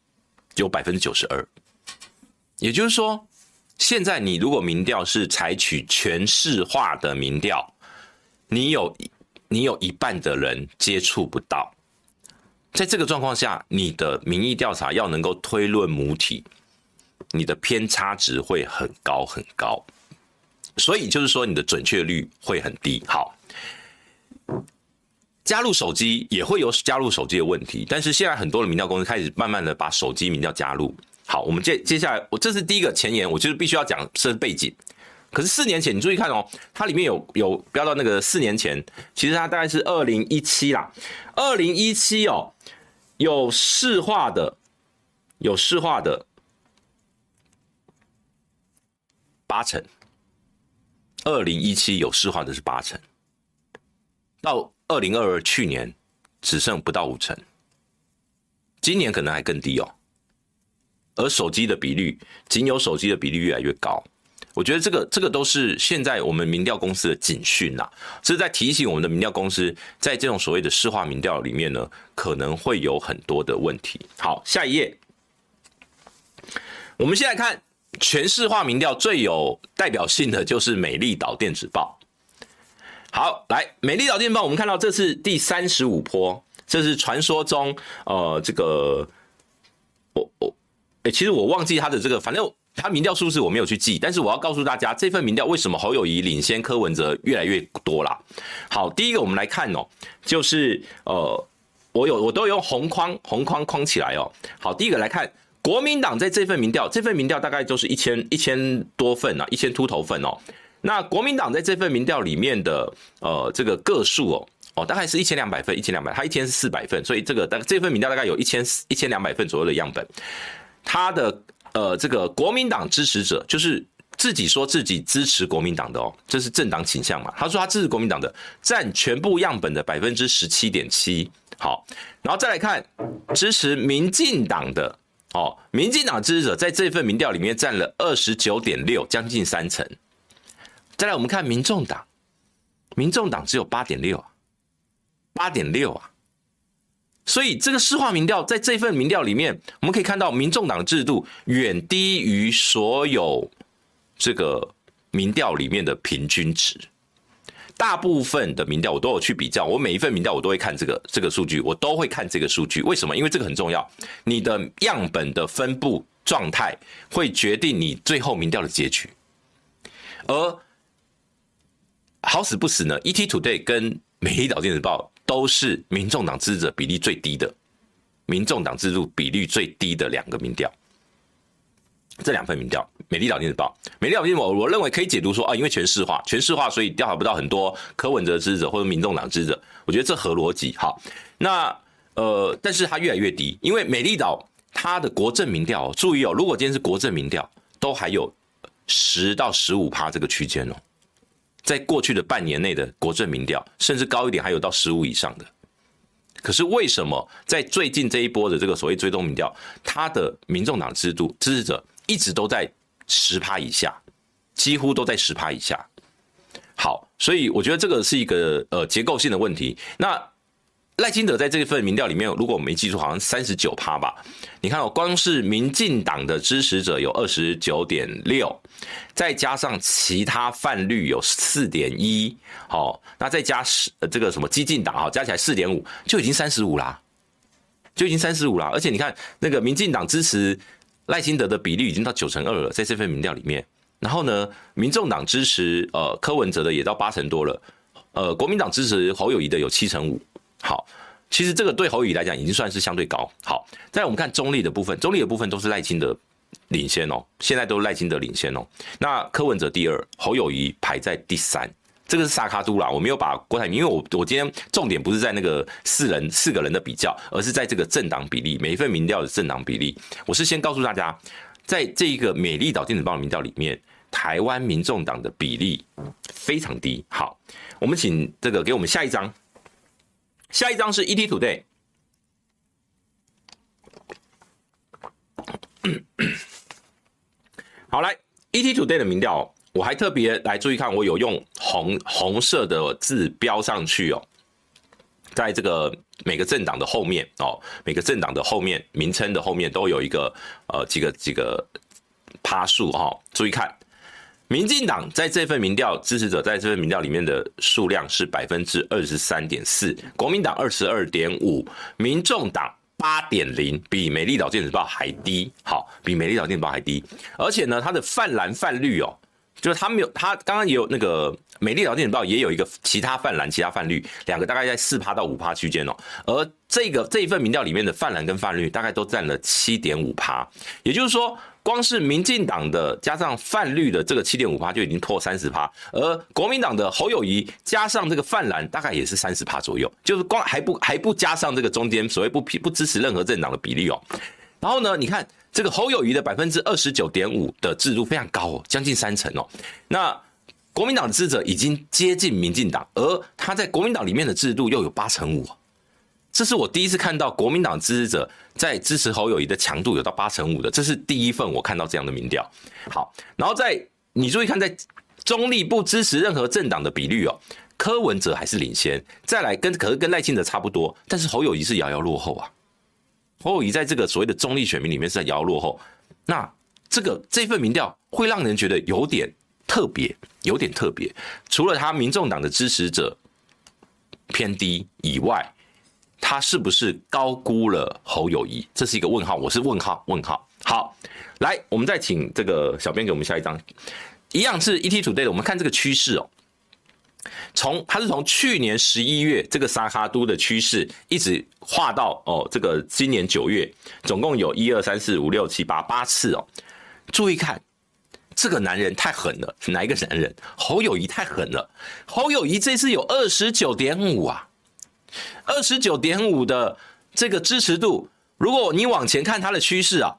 有百分之九十二，也就是说，现在你如果民调是采取全市话的民调，你有你有一半的人接触不到。在这个状况下，你的民意调查要能够推论母体，你的偏差值会很高很高，所以就是说你的准确率会很低。好，加入手机也会有加入手机的问题，但是现在很多的民调公司开始慢慢的把手机民调加入。好，我们接接下来，我这是第一个前言，我就是必须要讲是背景。可是四年前，你注意看哦，它里面有有标到那个四年前，其实它大概是二零一七啦，二零一七哦，有市话的，有市话的八成，二零一七有市话的是八成，到二零二二去年只剩不到五成，今年可能还更低哦，而手机的比率，仅有手机的比率越来越高。我觉得这个这个都是现在我们民调公司的警讯呐，这是在提醒我们的民调公司，在这种所谓的市话民调里面呢，可能会有很多的问题。好，下一页，我们现在看全市话民调最有代表性的就是美丽岛电子报。好，来美丽岛电子报，我们看到这是第三十五波，这是传说中呃这个我我哎，其实我忘记他的这个，反正。他民调数字我没有去记，但是我要告诉大家，这份民调为什么侯友谊领先柯文哲越来越多啦？好，第一个我们来看哦，就是呃，我有我都用红框红框框起来哦。好，第一个来看国民党在这份民调，这份民调大概就是一千一千多份啊，一千秃头份哦。那国民党在这份民调里面的呃这个个数哦哦，大概是一千两百份，一千两百，他一天是四百份，所以这个大这份民调大概有一千一千两百份左右的样本，他的。呃，这个国民党支持者就是自己说自己支持国民党的哦，这是政党倾向嘛？他说他支持国民党的占全部样本的百分之十七点七。好，然后再来看支持民进党的哦，民进党支持者在这份民调里面占了二十九点六，将近三成。再来，我们看民众党，民众党只有八点六啊，八点六啊。所以这个市话民调在这份民调里面，我们可以看到，民众党制度远低于所有这个民调里面的平均值。大部分的民调我都有去比较，我每一份民调我都会看这个这个数据，我都会看这个数据。为什么？因为这个很重要，你的样本的分布状态会决定你最后民调的结局。而好死不死呢，ET Today 跟美丽岛电子报都是民众党支持者比例最低的，民众党支持比率最低的两个民调。这两份民调，美丽岛电子报，美丽岛电子报，我认为可以解读说啊，因为全市化，全市化，所以调查不到很多柯文哲支持者或者民众党支持者，我觉得这合逻辑。好，那呃，但是它越来越低，因为美丽岛它的国政民调，注意哦，如果今天是国政民调，都还有十到十五趴这个区间哦，在过去的半年内的国政民调，甚至高一点，还有到十五以上的。可是为什么在最近这一波的这个所谓追踪民调，它的民众党制度支持者？一直都在十趴以下，几乎都在十趴以下。好，所以我觉得这个是一个呃结构性的问题。那赖清德在这份民调里面，如果我没记错，好像三十九趴吧。你看，哦，光是民进党的支持者有二十九点六，再加上其他泛绿有四点一，好，那再加十这个什么激进党啊，加起来四点五，就已经三十五啦，就已经三十五啦。而且你看那个民进党支持。赖清德的比例已经到九成二了，在这份民调里面。然后呢，民众党支持呃柯文哲的也到八成多了，呃，国民党支持侯友谊的有七成五。好，其实这个对侯友来讲已经算是相对高。好，再我们看中立的部分，中立的部分都是赖清德领先哦，现在都是赖清德领先哦。那柯文哲第二，侯友宜排在第三。这个是萨卡都啦，我没有把郭台铭，因为我我今天重点不是在那个四人四个人的比较，而是在这个政党比例，每一份民调的政党比例。我是先告诉大家，在这一个美丽岛电子报的民调里面，台湾民众党的比例非常低。好，我们请这个给我们下一张，下一张是 ET Today。好，来 ET Today 的民调。我还特别来注意看，我有用红红色的字标上去哦，在这个每个政党的后面哦，每个政党的后面名称的后面都有一个呃几个几个趴数哈，注意看，民进党在这份民调支持者在这份民调里面的数量是百分之二十三点四，国民党二十二点五，民众党八点零，比美丽岛电子报还低，好，比美丽岛电子报还低，而且呢，它的泛蓝泛绿哦。就是他没有，他刚刚也有那个美丽岛电子报也有一个其他泛蓝、其他泛绿，两个大概在四趴到五趴区间哦。而这个这一份民调里面的泛蓝跟泛绿大概都占了七点五趴，也就是说，光是民进党的加上泛绿的这个七点五趴就已经破三十趴，而国民党的侯友谊加上这个泛蓝大概也是三十趴左右，就是光还不还不加上这个中间所谓不不支持任何政党的比例哦。然后呢，你看。这个侯友谊的百分之二十九点五的制度非常高哦，将近三成哦。那国民党的支持者已经接近民进党，而他在国民党里面的制度又有八成五，这是我第一次看到国民党支持者在支持侯友谊的强度有到八成五的，这是第一份我看到这样的民调。好，然后在你注意看，在中立不支持任何政党的比率哦，柯文哲还是领先，再来跟可是跟赖清德差不多，但是侯友谊是遥遥落后啊。侯友宜在这个所谓的中立选民里面是在遥遥落后，那这个这份民调会让人觉得有点特别，有点特别。除了他民众党的支持者偏低以外，他是不是高估了侯友宜？这是一个问号，我是问号，问号。好，来，我们再请这个小编给我们下一张，一样是 ET Today 的，我们看这个趋势哦。从它是从去年十一月这个萨卡都的趋势一直画到哦，这个今年九月，总共有一二三四五六七八八次哦。注意看，这个男人太狠了，哪一个男人？侯友宜太狠了。侯友宜这次有二十九点五啊，二十九点五的这个支持度，如果你往前看它的趋势啊，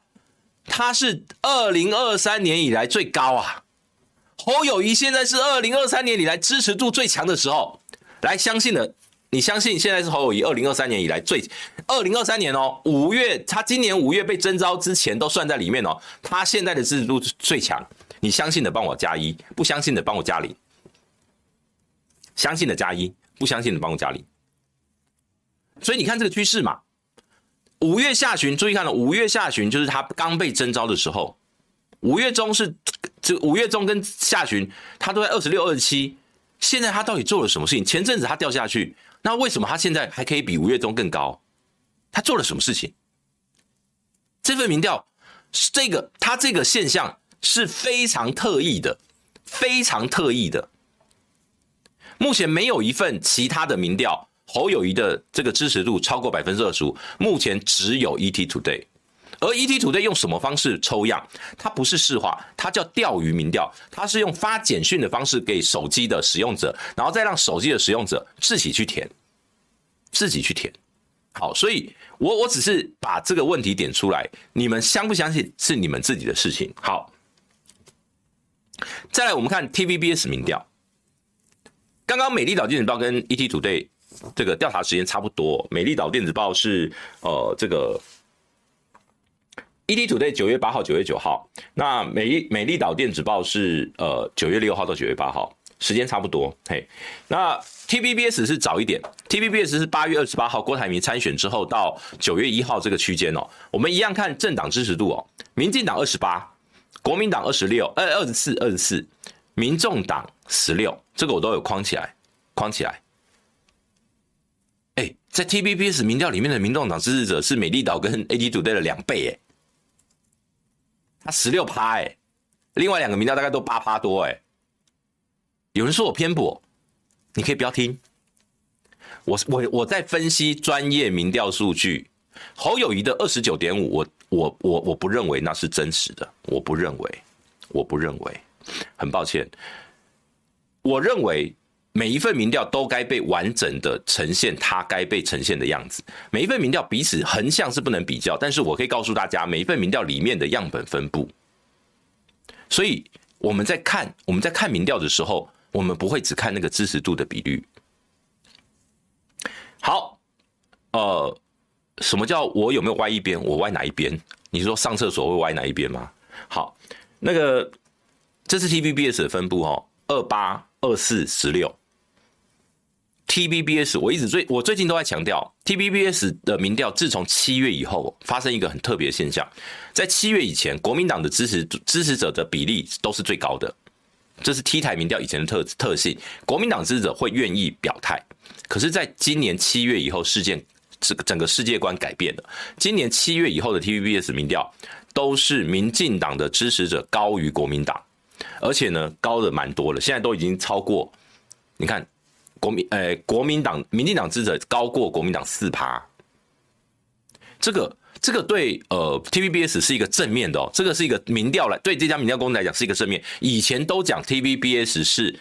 它是二零二三年以来最高啊。侯友谊现在是二零二三年以来支持度最强的时候，来相信的你相信现在是侯友谊二零二三年以来最，二零二三年哦，五月他今年五月被征召之前都算在里面哦，他现在的支持度最强。你相信的帮我加一，不相信的帮我加零。相信的加一，不相信的帮我加零。所以你看这个趋势嘛，五月下旬注意看了，五月下旬就是他刚被征召的时候，五月中是这五月中跟下旬他都在二十六、二十七。现在他到底做了什么事情？前阵子他掉下去，那为什么他现在还可以比五月中更高？他做了什么事情？这份民调是，这个他这个现象是非常特异的，非常特异的。目前没有一份其他的民调，侯友宜的这个支持度超过百分之二十五，目前只有 ET Today。而 ET Today 用什么方式抽样？它不是市话，它叫钓鱼民调，它是用发简讯的方式给手机的使用者，然后再让手机的使用者自己去填，自己去填。好，所以我我只是把这个问题点出来，你们相不相信是你们自己的事情。好，再来我们看 TVBS 民调，刚刚美丽岛电子报跟 ET Today 这个调查时间差不多，美丽岛电子报是呃这个。ETtoday 九月八号、九月九号，那美美丽岛电子报是呃九月六号到九月八号，时间差不多。嘿，那 TVBS 是早一点，TVBS 是八月二十八号郭台铭参选之后到九月一号这个区间哦。我们一样看政党支持度哦，民进党二十八，国民党二十六，呃二十四二十四，民众党十六，这个我都有框起来，框起来。在 TVBS 民调里面的民众党支持者是美丽岛跟 ETtoday 的两倍哎。他十六趴哎，另外两个民调大概都八趴多哎。有人说我偏颇，你可以不要听。我我我在分析专业民调数据，侯友谊的二十九点五，我我我我不认为那是真实的，我不认为，我不认为，很抱歉，我认为。每一份民调都该被完整的呈现它该被呈现的样子。每一份民调彼此横向是不能比较，但是我可以告诉大家，每一份民调里面的样本分布。所以我们在看我们在看民调的时候，我们不会只看那个支持度的比率。好，呃，什么叫我有没有歪一边？我歪哪一边？你说上厕所会歪哪一边吗？好，那个这是 TVBS 的分布哦，二八二四十六。T B B S，我一直最我最近都在强调 T B B S 的民调自从七月以后发生一个很特别的现象，在七月以前，国民党的支持支持者的比例都是最高的，这是 T 台民调以前的特特性，国民党支持者会愿意表态。可是，在今年七月以后，事件这个整个世界观改变了。今年七月以后的 T B B S 民调都是民进党的支持者高于国民党，而且呢，高的蛮多了，现在都已经超过，你看。国民诶、欸，国民党、民进党支持者高过国民党四趴，这个这个对呃 TVBS 是一个正面的哦，这个是一个民调来对这家民调公司来讲是一个正面。以前都讲 TVBS 是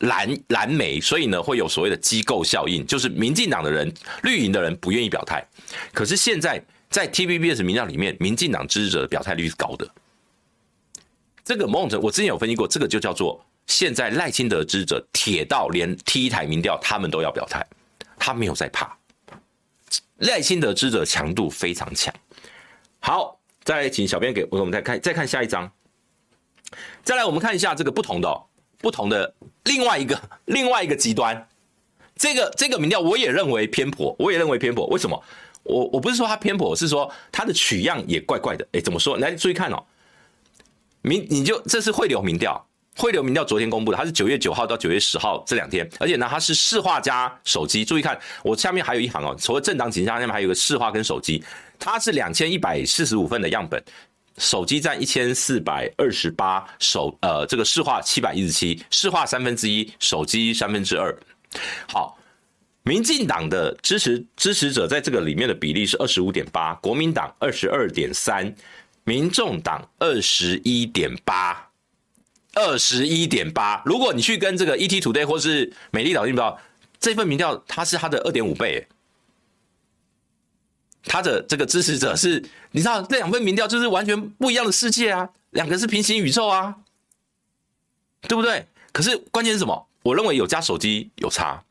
蓝蓝媒，所以呢会有所谓的机构效应，就是民进党的人、绿营的人不愿意表态。可是现在在 TVBS 民调里面，民进党支持者的表态率是高的。这个某种程度我之前有分析过，这个就叫做。现在赖清德支持者铁到连 T 台民调他们都要表态，他没有在怕。赖清德支持者强度非常强。好，再来请小编给我们再看再看下一张。再来我们看一下这个不同的、不同的另外一个 另外一个极端。这个这个民调我也认为偏颇，我也认为偏颇。为什么？我我不是说他偏颇，是说他的取样也怪怪的。哎，怎么说？来注意看哦，民你就这是汇流民调。汇流民调昨天公布的，它是九月九号到九月十号这两天，而且呢，它是市话加手机。注意看，我下面还有一行哦，除了政党倾向，下面还有个市话跟手机。它是两千一百四十五份的样本，手机占一千四百二十八，手呃这个市话七百一十七，市话三分之一，手机三分之二。好，民进党的支持支持者在这个里面的比例是二十五点八，国民党二十二点三，民众党二十一点八。二十一点八，如果你去跟这个 ETtoday 或是美丽岛电子报这份民调，它是它的二点五倍，它的这个支持者是，你知道这两份民调就是完全不一样的世界啊，两个是平行宇宙啊，对不对？可是关键是什么？我认为有加手机有差，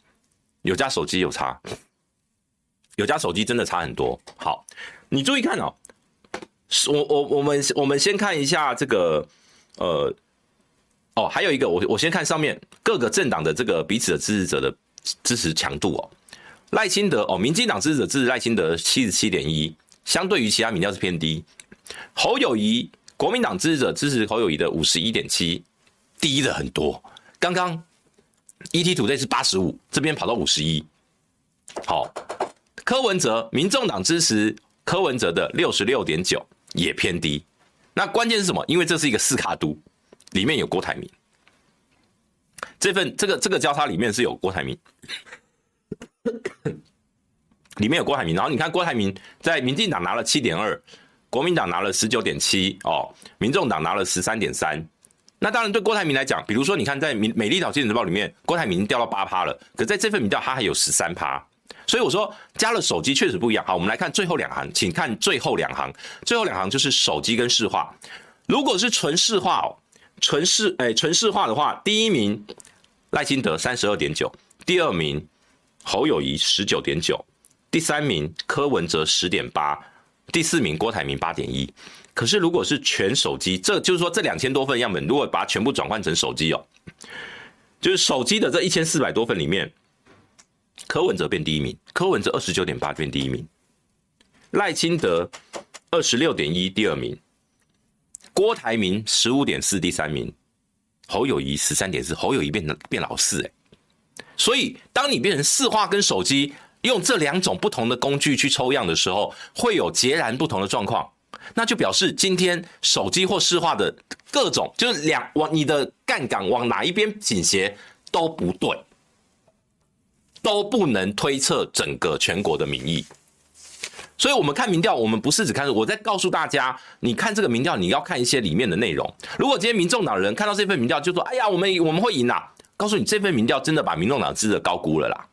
有家手机有差，有家手机真的差很多。好，你注意看哦，我我我们我们先看一下这个，呃，哦，还有一个，我我先看上面各个政党的这个彼此的支持者的支持强度哦。赖清德哦，民进党支持者支持赖清德七十七点一，相对于其他民调是偏低。侯友谊，国民党支持者支持侯友谊的五十一点七，低了很多。刚刚 ET 图内是八十五，这边跑到五十一。好，柯文哲，民众党支持柯文哲的六十六点九也偏低。那关键是什么？因为这是一个四卡度，里面有郭台铭。这份这个这个交叉里面是有郭台铭。里面有郭台铭，然后你看郭台铭在民进党拿了七点二，国民党拿了十九点七哦，民众党拿了十三点三。那当然对郭台铭来讲，比如说你看在美美丽岛经济日报里面，郭台铭掉到八趴了，可在这份民调他还有十三趴。所以我说加了手机确实不一样。好，我们来看最后两行，请看最后两行，最后两行就是手机跟市话。如果是纯市话哦，纯市哎纯市化的话，第一名赖清德三十二点九，第二名。侯友谊十九点九，第三名柯文哲十点八，第四名郭台铭八点一。可是如果是全手机，这就是说这两千多份样本，如果把它全部转换成手机哦，就是手机的这一千四百多份里面，柯文哲变第一名，柯文哲二十九点八变第一名，赖清德二十六点一第二名，郭台铭十五点四第三名，侯友谊十三点四，侯友谊变成变老四哎。所以，当你变成四化跟手机用这两种不同的工具去抽样的时候，会有截然不同的状况。那就表示今天手机或市化的各种，就是两往你的杠杆往哪一边倾斜都不对，都不能推测整个全国的民意。所以，我们看民调，我们不是只看。我在告诉大家，你看这个民调，你要看一些里面的内容。如果今天民众党人看到这份民调，就说：“哎呀，我们我们会赢啊！”告诉你，这份民调真的把民众党支持高估了啦，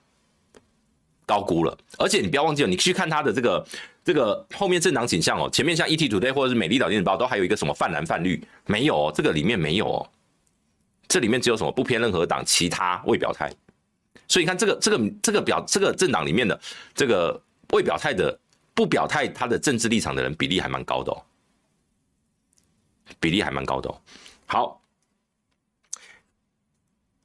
高估了。而且你不要忘记了，你去看他的这个这个后面政党倾向哦，前面像 ETtoday 或者是美丽岛电子报都还有一个什么泛蓝泛绿，没有哦，这个里面没有哦，这里面只有什么不偏任何党，其他未表态。所以你看这个这个这个表这个政党里面的这个未表态的不表态他的政治立场的人比例还蛮高的哦，比例还蛮高的哦。好。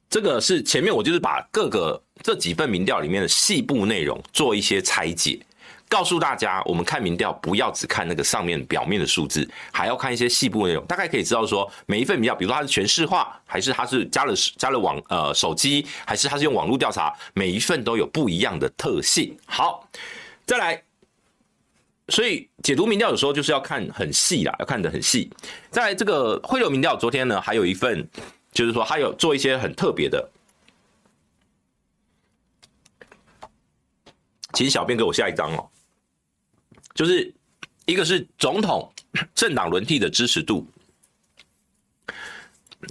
这个是前面我就是把各个这几份民调里面的细部内容做一些拆解，告诉大家，我们看民调不要只看那个上面表面的数字，还要看一些细部内容，大概可以知道说每一份民调，比如说它是全市话，还是它是加了加了网呃手机，还是它是用网络调查，每一份都有不一样的特性。好，再来，所以解读民调有时候就是要看很细啦，要看得很细。在这个汇流民调，昨天呢还有一份。就是说，还有做一些很特别的，请小编给我下一张哦。就是一个是总统政党轮替的支持度，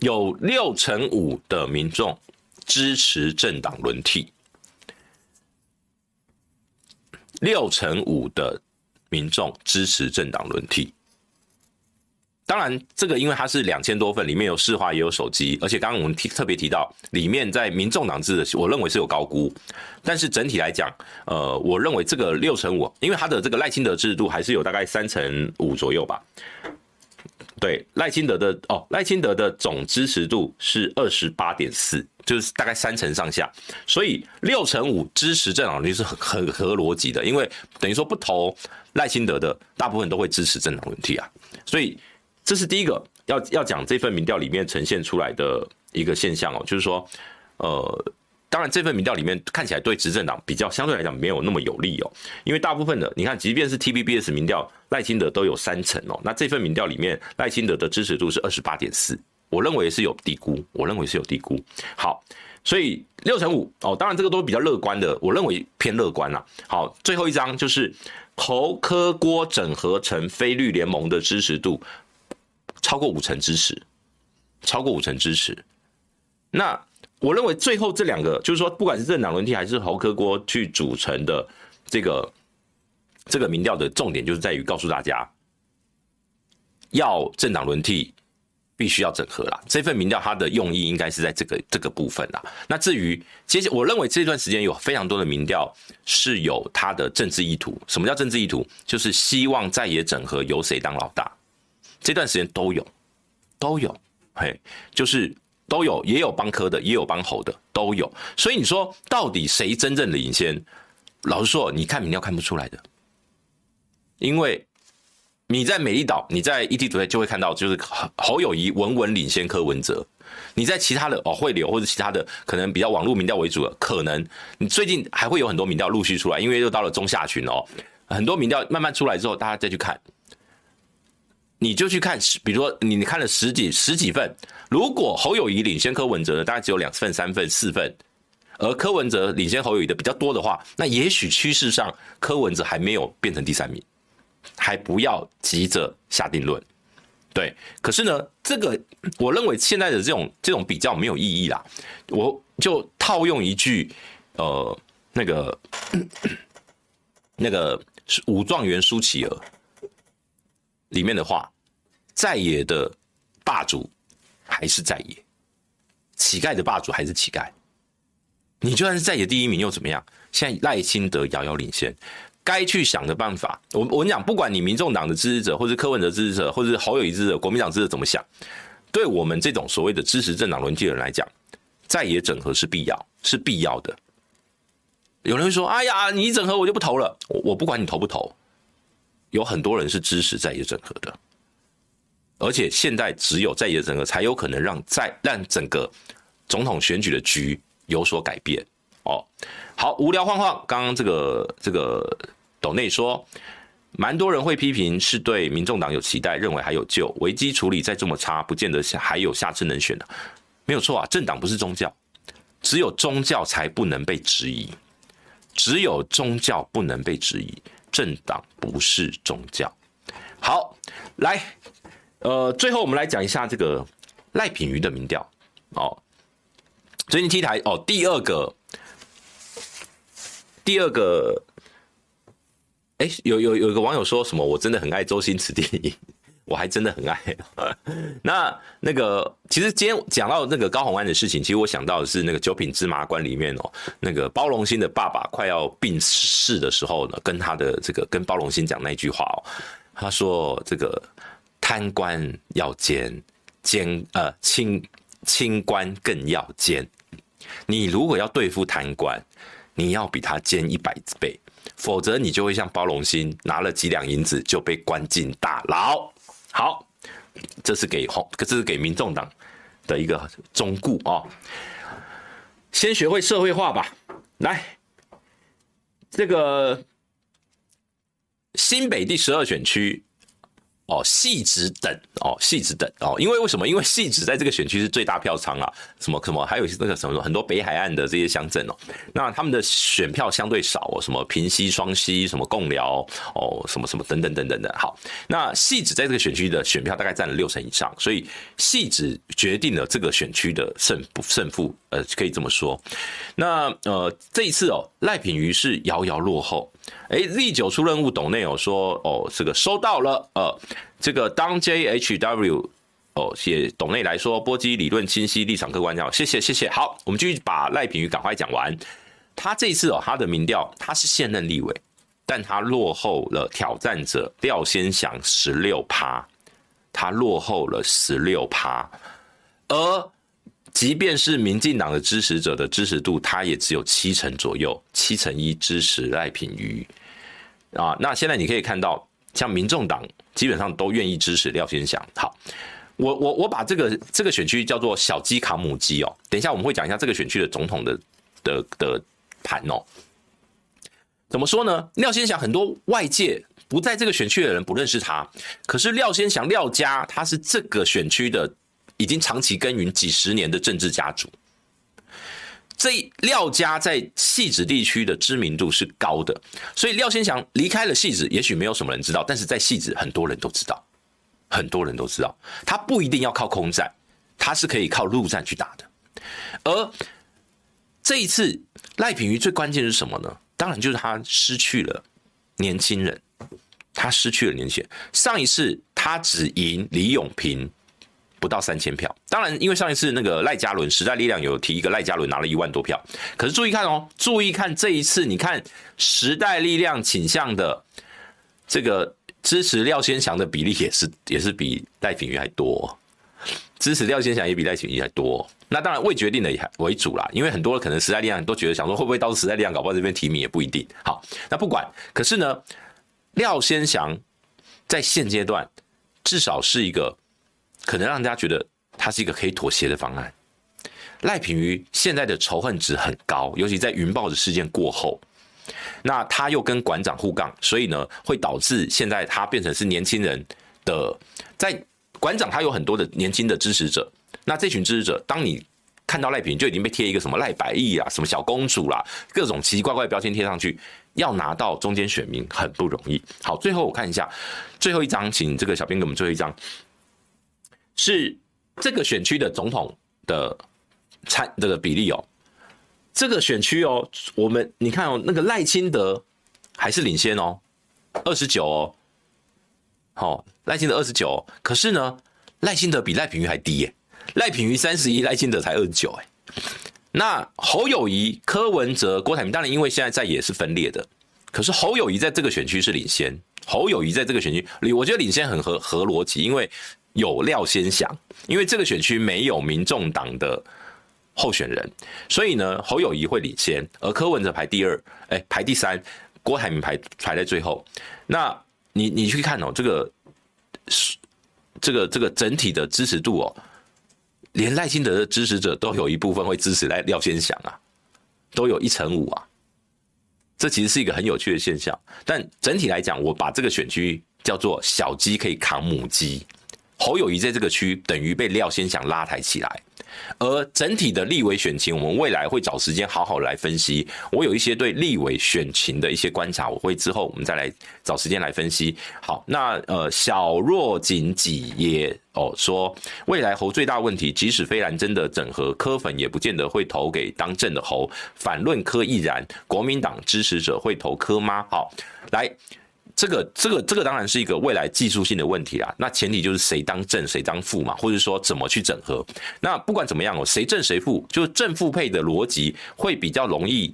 有六成五的民众支持政党轮替，六成五的民众支持政党轮替。当然，这个因为它是两千多份，里面有市话也有手机，而且刚刚我们提特别提到，里面在民众党制的，我认为是有高估，但是整体来讲，呃，我认为这个六成五，因为它的这个赖清德制度还是有大概三成五左右吧。对，赖清德的哦，赖清德的总支持度是二十八点四，就是大概三成上下，所以六成五支持政党轮替是很合逻辑的，因为等于说不投赖清德的大部分都会支持政党轮替啊，所以。这是第一个要要讲这份民调里面呈现出来的一个现象哦，就是说，呃，当然这份民调里面看起来对执政党比较相对来讲没有那么有利哦，因为大部分的你看，即便是 TVBS 民调赖清德都有三成哦，那这份民调里面赖清德的支持度是二十八点四，我认为是有低估，我认为是有低估。好，所以六成五哦，当然这个都比较乐观的，我认为偏乐观啦。好，最后一张就是侯科郭整合成非绿联盟的支持度。超过五成支持，超过五成支持。那我认为最后这两个，就是说，不管是政党轮替还是侯科郭去组成的这个这个民调的重点，就是在于告诉大家，要政党轮替，必须要整合啦。这份民调它的用意应该是在这个这个部分啦。那至于接下，我认为这段时间有非常多的民调是有它的政治意图。什么叫政治意图？就是希望在野整合由谁当老大。这段时间都有，都有，嘿，就是都有，也有帮柯的，也有帮侯的，都有。所以你说到底谁真正领先？老实说，你看民调看不出来的，因为。你在美丽岛，你在 ET 组队就会看到，就是侯友宜稳稳领先柯文哲。你在其他的哦汇流或者其他的可能比较网络民调为主的，可能你最近还会有很多民调陆续出来，因为又到了中下旬哦，很多民调慢慢出来之后，大家再去看，你就去看，比如说你看了十几十几份，如果侯友谊领先柯文哲的大概只有两份、三份、四份，而柯文哲领先侯友谊的比较多的话，那也许趋势上柯文哲还没有变成第三名。还不要急着下定论，对。可是呢，这个我认为现在的这种这种比较没有意义啦。我就套用一句，呃，那个那个武状元苏乞儿里面的话，在野的霸主还是在野，乞丐的霸主还是乞丐。你就算是在野第一名又怎么样？现在赖清德遥遥领先。该去想的办法，我我跟你讲，不管你民众党的支持者，或是柯文哲支持者，或是侯友宜支持者，国民党支持者怎么想，对我们这种所谓的支持政党轮替的人来讲，在野整合是必要，是必要的。有人会说：“哎呀，你一整合我就不投了。”我我不管你投不投，有很多人是支持在野整合的，而且现在只有在野整合才有可能让在让整个总统选举的局有所改变。哦，好，无聊晃晃，刚刚这个这个斗内说，蛮多人会批评是对民众党有期待，认为还有救，危机处理再这么差，不见得还有下次能选的，没有错啊，政党不是宗教，只有宗教才不能被质疑，只有宗教不能被质疑，政党不是宗教。好，来，呃，最后我们来讲一下这个赖品妤的民调哦，最近 T 台哦，第二个。第二个，哎，有有有一个网友说什么？我真的很爱周星驰电影，我还真的很爱。那那个，其实今天讲到那个高虹安的事情，其实我想到的是那个《九品芝麻官》里面哦，那个包龙星的爸爸快要病逝的时候呢，跟他的这个跟包龙星讲那句话哦，他说：“这个贪官要奸，奸呃清清官更要奸。你如果要对付贪官。”你要比他奸一百倍，否则你就会像包龙星拿了几两银子就被关进大牢。好，这是给红，这是给民众党的一个忠告啊。先学会社会化吧。来，这个新北第十二选区。哦，汐止等哦，汐止等哦，因为为什么？因为汐止在这个选区是最大票仓啊，什么什么，还有那个什么很多北海岸的这些乡镇哦，那他们的选票相对少哦，什么平溪、双溪、什么共寮哦，什么什么等等等等的。好，那汐止在这个选区的选票大概占了六成以上，所以汐止决定了这个选区的胜胜负，呃，可以这么说。那呃，这一次哦，赖品妤是遥遥落后。哎，Z 九出任务董内有说哦，这个收到了，呃，这个当 JHW 哦，写董内来说，波基理论清晰，立场客观，这样，谢谢谢谢。好，我们继续把赖品妤赶快讲完。他这次哦，他的民调他是现任立委，但他落后了挑战者廖先祥十六趴，他落后了十六趴，而即便是民进党的支持者的支持度，他也只有七成左右，七成一支持赖品妤。啊，那现在你可以看到，像民众党基本上都愿意支持廖先祥。好，我我我把这个这个选区叫做小鸡扛母鸡哦。等一下我们会讲一下这个选区的总统的的的盘哦。怎么说呢？廖先祥很多外界不在这个选区的人不认识他，可是廖先祥廖家他是这个选区的已经长期耕耘几十年的政治家族。这廖家在戏子地区的知名度是高的，所以廖先祥离开了戏子，也许没有什么人知道，但是在戏子很多人都知道，很多人都知道，他不一定要靠空战，他是可以靠陆战去打的。而这一次赖品妤最关键是什么呢？当然就是他失去了年轻人，他失去了年轻人。上一次他只赢李永平不到三千票。当然，因为上一次那个赖嘉伦时代力量有提一个赖嘉伦拿了一万多票，可是注意看哦，注意看这一次，你看时代力量倾向的这个支持廖先祥的比例也是 也是比赖品瑜还多，支持廖先祥也比赖品妤还多。那当然未决定的也为主啦，因为很多可能时代力量都觉得想说会不会到时代力量搞不好这边提名也不一定。好，那不管，可是呢，廖先祥在现阶段至少是一个可能让人家觉得他是一个可以妥协的方案。赖品妤现在的仇恨值很高，尤其在云豹的事件过后，那他又跟馆长互杠，所以呢会导致现在他变成是年轻人的在馆长他有很多的年轻的支持者。那这群支持者，当你看到赖品就已经被贴一个什么赖百亿啊、什么小公主啦，各种奇奇怪怪的标签贴上去，要拿到中间选民很不容易。好，最后我看一下最后一张，请这个小编给我们最后一张，是这个选区的总统的参这个比例哦。这个选区哦，我们你看哦，那个赖清德还是领先哦，二十九哦，好，赖清德二十九，可是呢，赖清德比赖品妤还低耶。赖品妤三十一，赖清德才二十九，哎，那侯友宜、柯文哲、郭台铭，当然因为现在在也是分裂的，可是侯友宜在这个选区是领先，侯友宜在这个选区，我觉得领先很合合逻辑，因为有廖先祥，因为这个选区没有民众党的候选人，所以呢，侯友谊会领先，而柯文哲排第二，哎、排第三，郭台铭排排在最后，那你你去看哦，这个是这个这个整体的支持度哦。连赖清德的支持者都有一部分会支持赖廖先祥啊，都有一成五啊，这其实是一个很有趣的现象。但整体来讲，我把这个选区叫做小鸡可以扛母鸡，侯友宜在这个区等于被廖先祥拉抬起来。而整体的立委选情，我们未来会找时间好好来分析。我有一些对立委选情的一些观察，我会之后我们再来找时间来分析。好，那呃，小若锦己也哦说，未来侯最大问题，即使飞然真的整合柯粉，也不见得会投给当政的侯。反论柯亦然，国民党支持者会投柯吗？好，来。这个这个这个当然是一个未来技术性的问题啦。那前提就是谁当正谁当副嘛，或者说怎么去整合。那不管怎么样哦，谁正谁负，就是正负配的逻辑会比较容易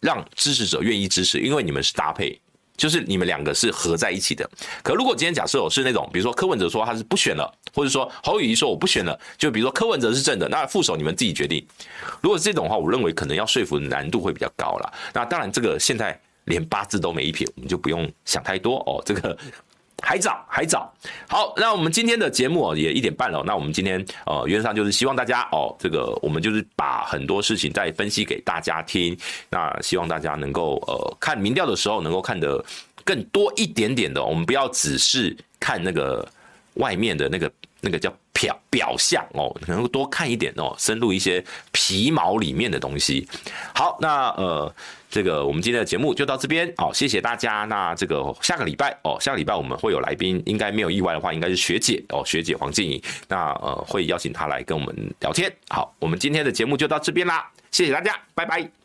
让支持者愿意支持，因为你们是搭配，就是你们两个是合在一起的。可如果今天假设我是那种，比如说柯文哲说他是不选了，或者说侯友宜说我不选了，就比如说柯文哲是正的，那副手你们自己决定。如果是这种的话，我认为可能要说服的难度会比较高啦。那当然这个现在。连八字都没一撇，我们就不用想太多哦。这个还早，还早。好，那我们今天的节目也一点半了。那我们今天呃，原则上就是希望大家哦，这个我们就是把很多事情再分析给大家听。那希望大家能够呃看民调的时候，能够看得更多一点点的。我们不要只是看那个外面的那个那个叫表表象哦，能够多看一点哦，深入一些皮毛里面的东西。好，那呃。这个我们今天的节目就到这边，好，谢谢大家。那这个下个礼拜哦，下个礼拜我们会有来宾，应该没有意外的话，应该是学姐哦，学姐黄静怡。那呃，会邀请她来跟我们聊天。好，我们今天的节目就到这边啦，谢谢大家，拜拜。